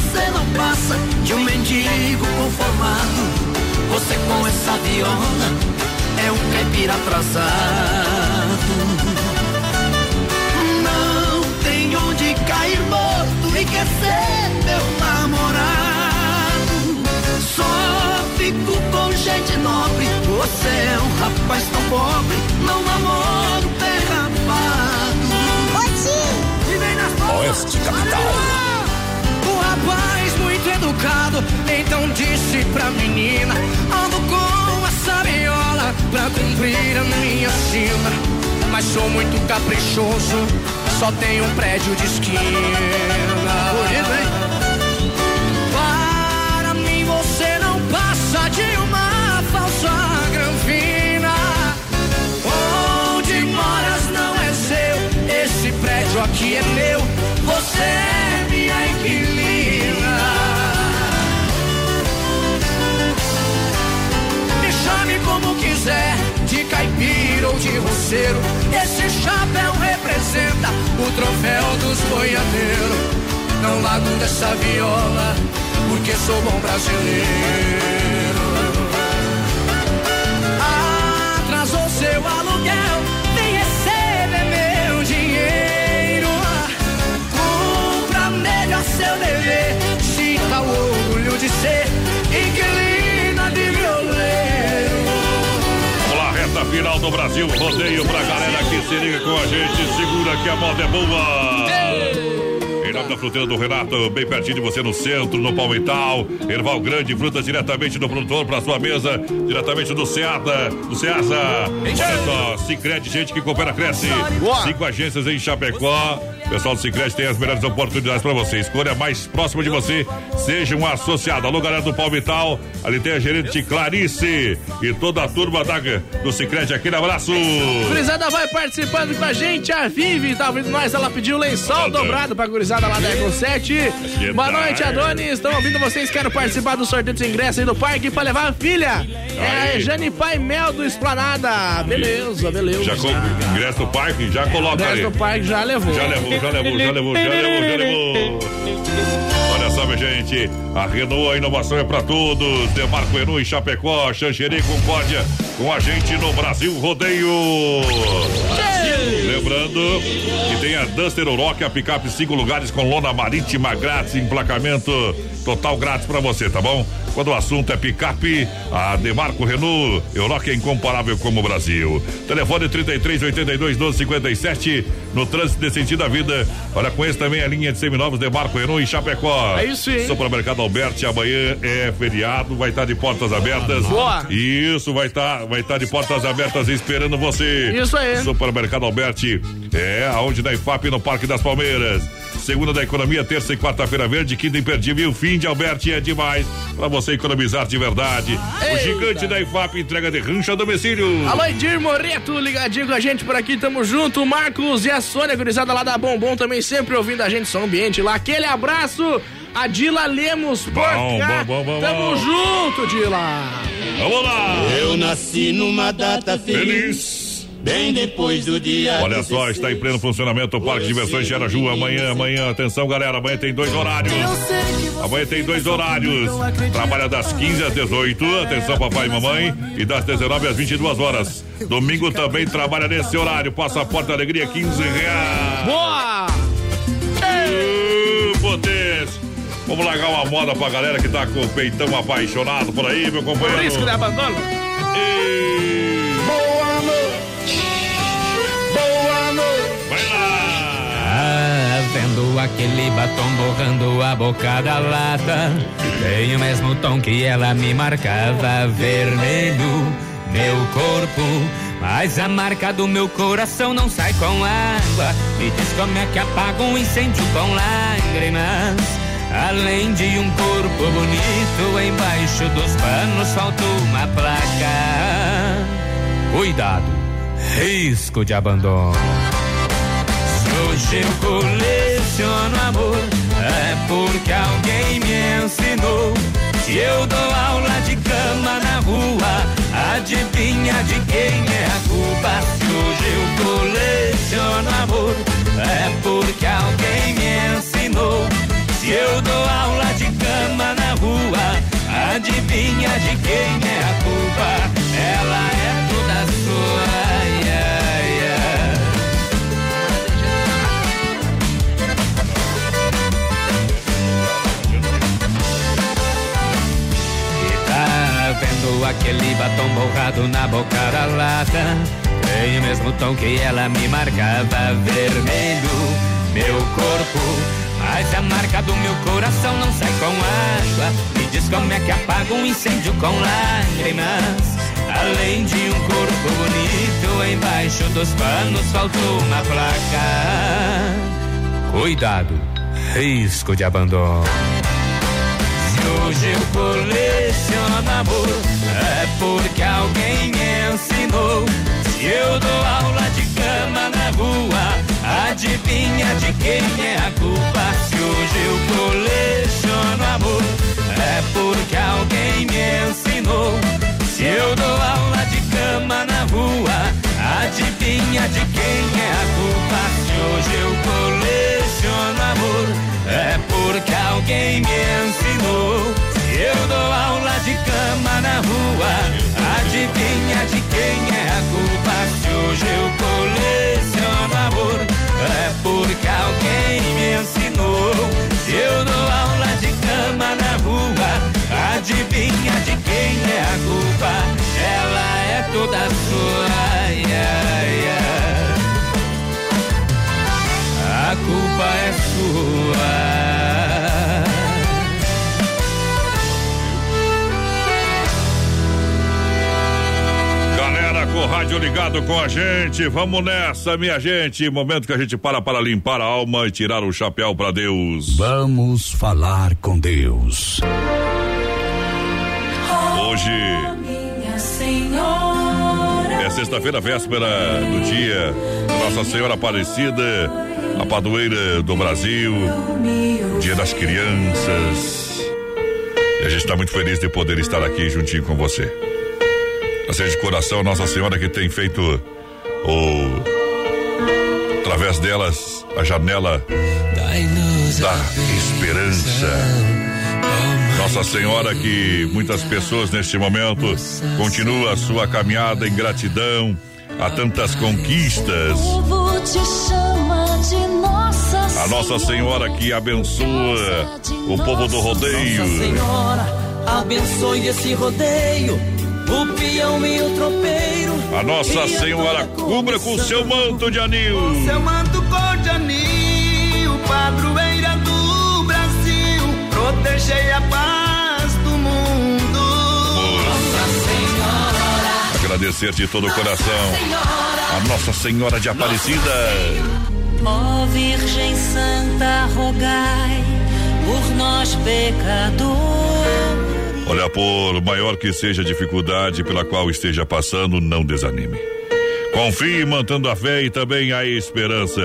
Você não passa de um mendigo conformado. Você com essa viola é um caipira atrasado. Não tem onde cair morto e quer ser meu namorado. Só fico com gente nobre. Você é um rapaz tão pobre. Não namoro nas Oeste Capital. Rapaz muito educado, então disse pra menina: Ando com essa viola pra cumprir a minha sina. Mas sou muito caprichoso, só tenho um prédio de esquina. Bonito, hein? Para mim você não passa de uma falsa granfina. Onde moras não é seu, esse prédio aqui é meu. Você de caipira ou de roceiro. Esse chapéu representa o troféu dos boiadeiros. Não lago dessa viola, porque sou bom brasileiro. Atrasou seu aluguel, vem receber meu dinheiro. Cumpra melhor seu dever, sinta o orgulho de ser inquilino. Oficial do Brasil Rodeio pra galera que se liga com a gente. Segura que a moda é boa. Em nome da fruteira do Renato, bem pertinho de você no centro, no Palmital. Erval Grande, frutas diretamente do produtor para sua mesa, diretamente do Seada, do Ceasa. Olha só, Cicred, gente que coopera, cresce. Cinco agências em Chapecó. Pessoal do Cicred tem as melhores oportunidades para você. Escolha mais próxima de você, seja um associado. Alô, galera do Palmital, ali tem a gerente Clarice e toda a turma da, do Cicred. Aquele abraço. Gurizada vai participando com a gente. A Vivi tá ouvindo nós. Ela pediu lençol dobrado pra gurizada lá da Eco 7. Boa noite, Adonis. Estão ouvindo vocês? Quero participar do sorteio dos ingressos aí do parque pra levar a filha. É a Jane Pai Mel do Esplanada. Beleza, beleza. Já com ingresso do parque, já coloca O ali. resto do parque já levou. Já levou, já levou, já levou, já levou, já levou. Olha só, minha gente, a Renault, a inovação é pra todos. Demarco Renault em Chapecó, Xanxerê, Concórdia, com a gente no Brasil Rodeio. Lembrando que tem a Duster Oroch, a picape cinco lugares com lona marítima grátis, emplacamento total grátis pra você, tá bom? Quando o assunto é picape, a Demarco Renault, Oroch é incomparável como o Brasil. Telefone 33 82 12 57 no trânsito de sentido da vida. Olha, esse também a linha de seminovos Demarco Renault em Chapecó. É isso, hein? Supermercado Alberti, amanhã é feriado, vai estar de portas abertas. Boa. Isso, vai estar vai estar de portas abertas esperando você. Isso aí. Supermercado Alberti é aonde da IFAP no Parque das Palmeiras. Segunda da economia, terça e quarta-feira verde, quinta imperdível. E o fim de Alberti é demais pra você economizar de verdade. O gigante da IFAP entrega de rancho a domicílio. Alô, Edir Moreto, ligadinho com a gente por aqui, tamo junto. Marcos e a Sônia, gurizada lá da Bombom, também sempre ouvindo a gente, som ambiente lá. Aquele abraço, a Dila Lemos por Bom, cá. bom, bom, bom, tamo bom. junto, Dila. Vamos lá. Eu nasci numa data feliz. Feliz. Bem depois do dia. Olha só, está em pleno funcionamento o Parque de Diversões Xeraju. Amanhã, amanhã, atenção galera, amanhã tem dois horários. Amanhã tem dois horários. Trabalha das 15 às 18, atenção papai e mamãe, e das 19 às 22 horas. Domingo também trabalha nesse horário. Passaporte Alegria, 15 reais. Boa! Uh, potência. Vamos largar uma moda pra galera que tá com o peitão apaixonado por aí, meu companheiro. Risco de abandono. Boa Vai lá. Ah, vendo aquele batom borrando a boca da lata. Tem o mesmo tom que ela me marcava, vermelho, meu corpo. Mas a marca do meu coração não sai com água. Me diz como é que apaga um incêndio com lágrimas. Além de um corpo bonito, embaixo dos panos falta uma placa. Cuidado, risco de abandono. Se hoje eu coleciono amor, é porque alguém me ensinou. Se eu dou aula de cama na rua, adivinha de quem é a culpa? Se hoje eu coleciono amor, é porque alguém me ensinou. Se eu dou aula de cama na rua, adivinha de quem é a culpa? Ela é toda sua. Aquele batom borrado na boca da lata? Tem o mesmo tom que ela me marcava, vermelho, meu corpo. Mas a marca do meu coração não sai com água. Me diz como é que apaga um incêndio com lágrimas. Além de um corpo bonito, embaixo dos panos faltou uma placa. Cuidado, risco de abandono. Hoje eu coleciono amor, é porque alguém me ensinou. Se eu dou aula de cama na rua, adivinha de quem é a culpa? Se hoje eu coleciono amor, é porque alguém me ensinou. Se eu dou aula de cama na rua, adivinha de quem é a culpa? Se hoje eu coleciono amor, é porque alguém me ensinou. Se eu dou aula de cama na rua, adivinha de quem é a culpa? Se hoje eu coleciono amor, é porque alguém me ensinou. Se eu dou aula de cama na rua, adivinha de quem é a culpa? Ela é toda sua. com o rádio ligado com a gente. Vamos nessa, minha gente. Momento que a gente para para limpar a alma e tirar o chapéu para Deus. Vamos falar com Deus. Hoje é sexta-feira, véspera do dia Nossa Senhora Aparecida, a padroeira do Brasil, Dia das Crianças. E a gente está muito feliz de poder estar aqui juntinho com você. Assim de coração, Nossa Senhora que tem feito o através delas a janela da esperança. Nossa Senhora que muitas pessoas neste momento continua a sua caminhada em gratidão a tantas conquistas. A Nossa Senhora que abençoa o povo do rodeio. Nossa Senhora, abençoe esse rodeio, o peão e o tropeiro. A Nossa Senhora cubra com seu manto de anil. Seu manto cor de anil, padroeira do Brasil, protegei a paz do mundo. Nossa Senhora, Agradecer de todo o coração a Nossa Senhora de Aparecida. Ó Virgem Santa, rogai por nós pecadores. Olha, por maior que seja a dificuldade pela qual esteja passando, não desanime. Confie mantendo a fé e também a esperança.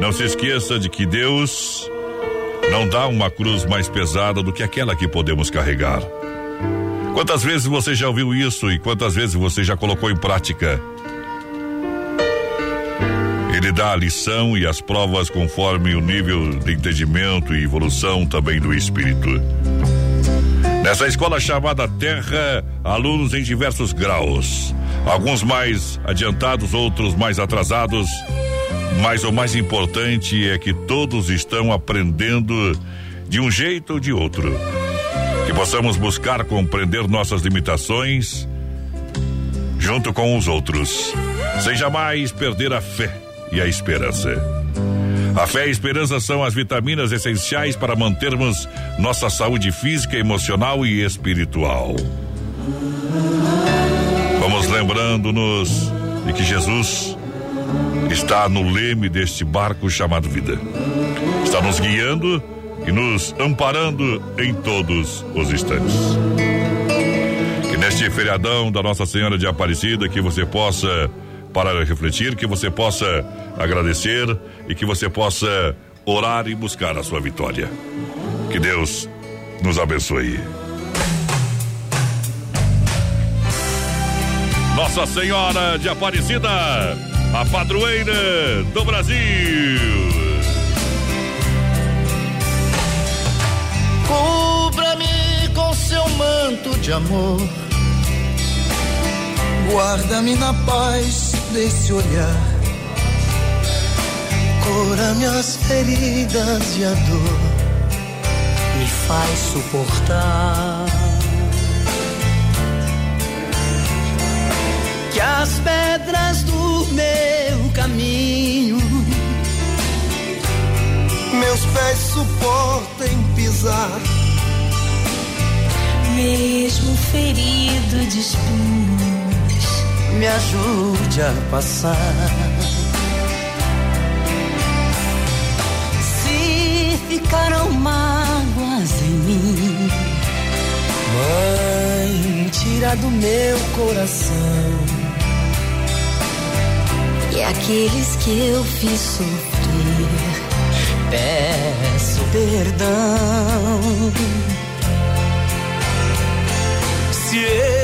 Não se esqueça de que Deus não dá uma cruz mais pesada do que aquela que podemos carregar. Quantas vezes você já ouviu isso e quantas vezes você já colocou em prática? Ele dá a lição e as provas conforme o nível de entendimento e evolução também do espírito. Nessa escola chamada Terra, alunos em diversos graus, alguns mais adiantados, outros mais atrasados, mas o mais importante é que todos estão aprendendo de um jeito ou de outro. Que possamos buscar compreender nossas limitações junto com os outros, sem jamais perder a fé e a esperança. A fé e a esperança são as vitaminas essenciais para mantermos nossa saúde física, emocional e espiritual. Vamos lembrando-nos de que Jesus está no leme deste barco chamado vida. Está nos guiando e nos amparando em todos os instantes. Que neste feriadão da Nossa Senhora de Aparecida que você possa para refletir, que você possa agradecer e que você possa orar e buscar a sua vitória. Que Deus nos abençoe. Nossa Senhora de Aparecida, a padroeira do Brasil. Cubra-me com seu manto de amor. Guarda-me na paz desse olhar. Cura minhas feridas e a dor me faz suportar. Que as pedras do meu caminho meus pés suportem pisar. Mesmo ferido de espinhos, Me ajude a passar. se ficaram mágoas em mim. Mãe, tira do meu coração E aqueles que eu fiz sofrer, peço perdão. Se eu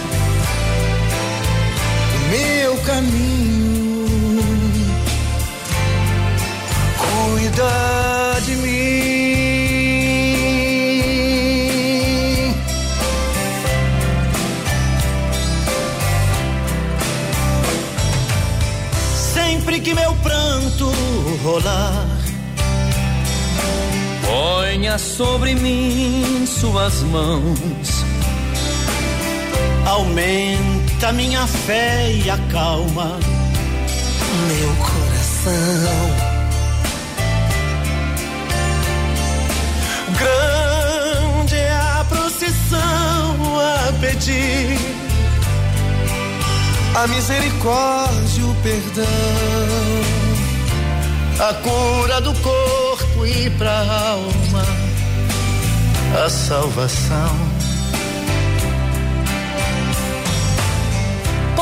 caminho. Cuida de mim. Sempre que meu pranto rolar, ponha sobre mim suas mãos. Aumenta minha fé e acalma meu coração. Grande é a procissão a pedir a misericórdia, o perdão, a cura do corpo e pra alma, a salvação.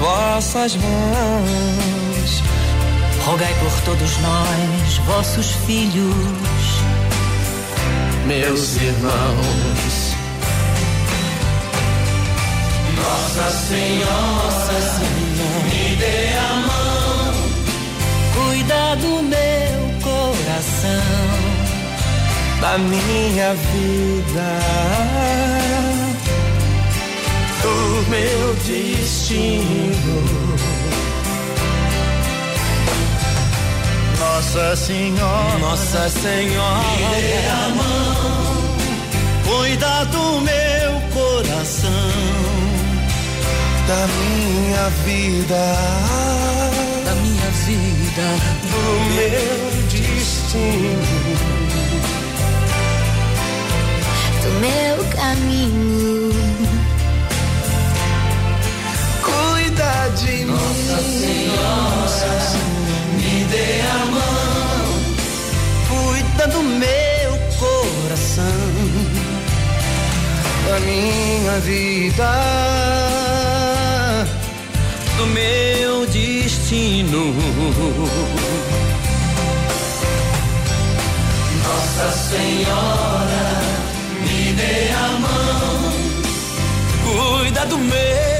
vossas mãos. Rogai por todos nós, vossos filhos, meus irmãos. Nossa Senhora, Nossa Senhora, me dê a mão. cuida do meu coração, da minha vida, do meu destino. Nossa Senhora, Nossa Senhora, me dê a mão, cuida do meu coração da minha vida, da minha vida, do meu destino, do meu caminho. Cuida de Nossa mim, Senhora, me dê a mão. cuida do meu coração, da minha vida, do meu destino. Nossa Senhora, me dê a mão. Cuida do meu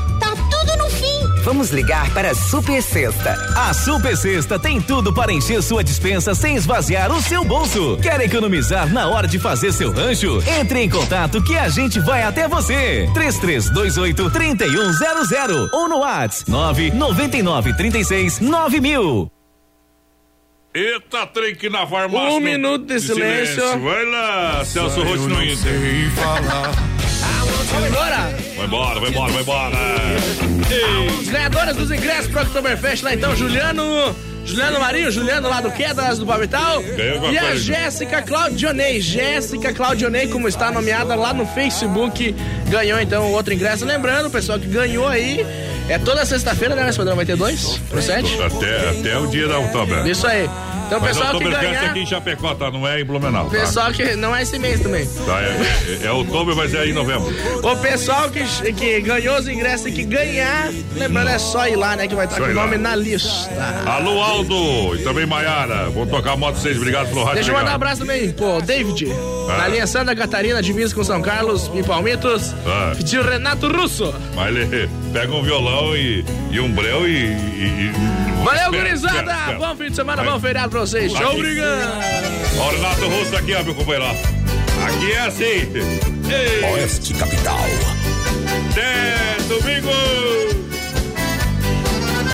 Vamos ligar para a Super Sexta. A Super Sexta tem tudo para encher sua dispensa sem esvaziar o seu bolso. Quer economizar na hora de fazer seu rancho? Entre em contato que a gente vai até você. 3328 3100 ou no WhatsApp 999 36 9000. Eita, trem que na farmácia. Um minuto de silêncio. Vai lá, Celso Rotti no Inter. Vamos embora. Vai embora, vai embora, vai embora. Os ganhadores dos ingressos pro Oktoberfest lá então, Juliano. Juliano Marinho, Juliano lá do Quedas do alguma E a. Jéssica Claudionei. Jéssica Claudionei, como está nomeada lá no Facebook, ganhou então o outro ingresso. Lembrando, o pessoal que ganhou aí, é toda sexta-feira, né, Espadrão? Vai ter dois? Pro sete? Até, até o dia da outubro. Isso aí. Então, Mas pessoal que ganhar. aqui em Chapecó, tá? Não é em Blumenau. O Tá? pessoal que. Não é esse mês também. Tá, é, é, é outubro, mas é em novembro. O pessoal que, que ganhou os ingressos e que ganhar, lembrando, é só ir lá, né? Que vai estar Só com o nome na lista. Alô, Aldo. E também Maiara. Vamos tocar a moto 6. Obrigado pelo rádio. Deixa eu mandar um abraço também, pô, David. Ah. Na linha Santa Catarina, divisa com São Carlos e Palmitos. Ah. Tio Renato Russo. Mas ele pega um violão e, e um breu e. e- e- Valeu, gurizada! Bom fim de semana, Vai. bom feriado pra vocês. Aqui. obrigado! Ó, Renato Russo aqui, ó, meu companheiro. Aqui é assim. Ei. Oeste Capital. Até domingo!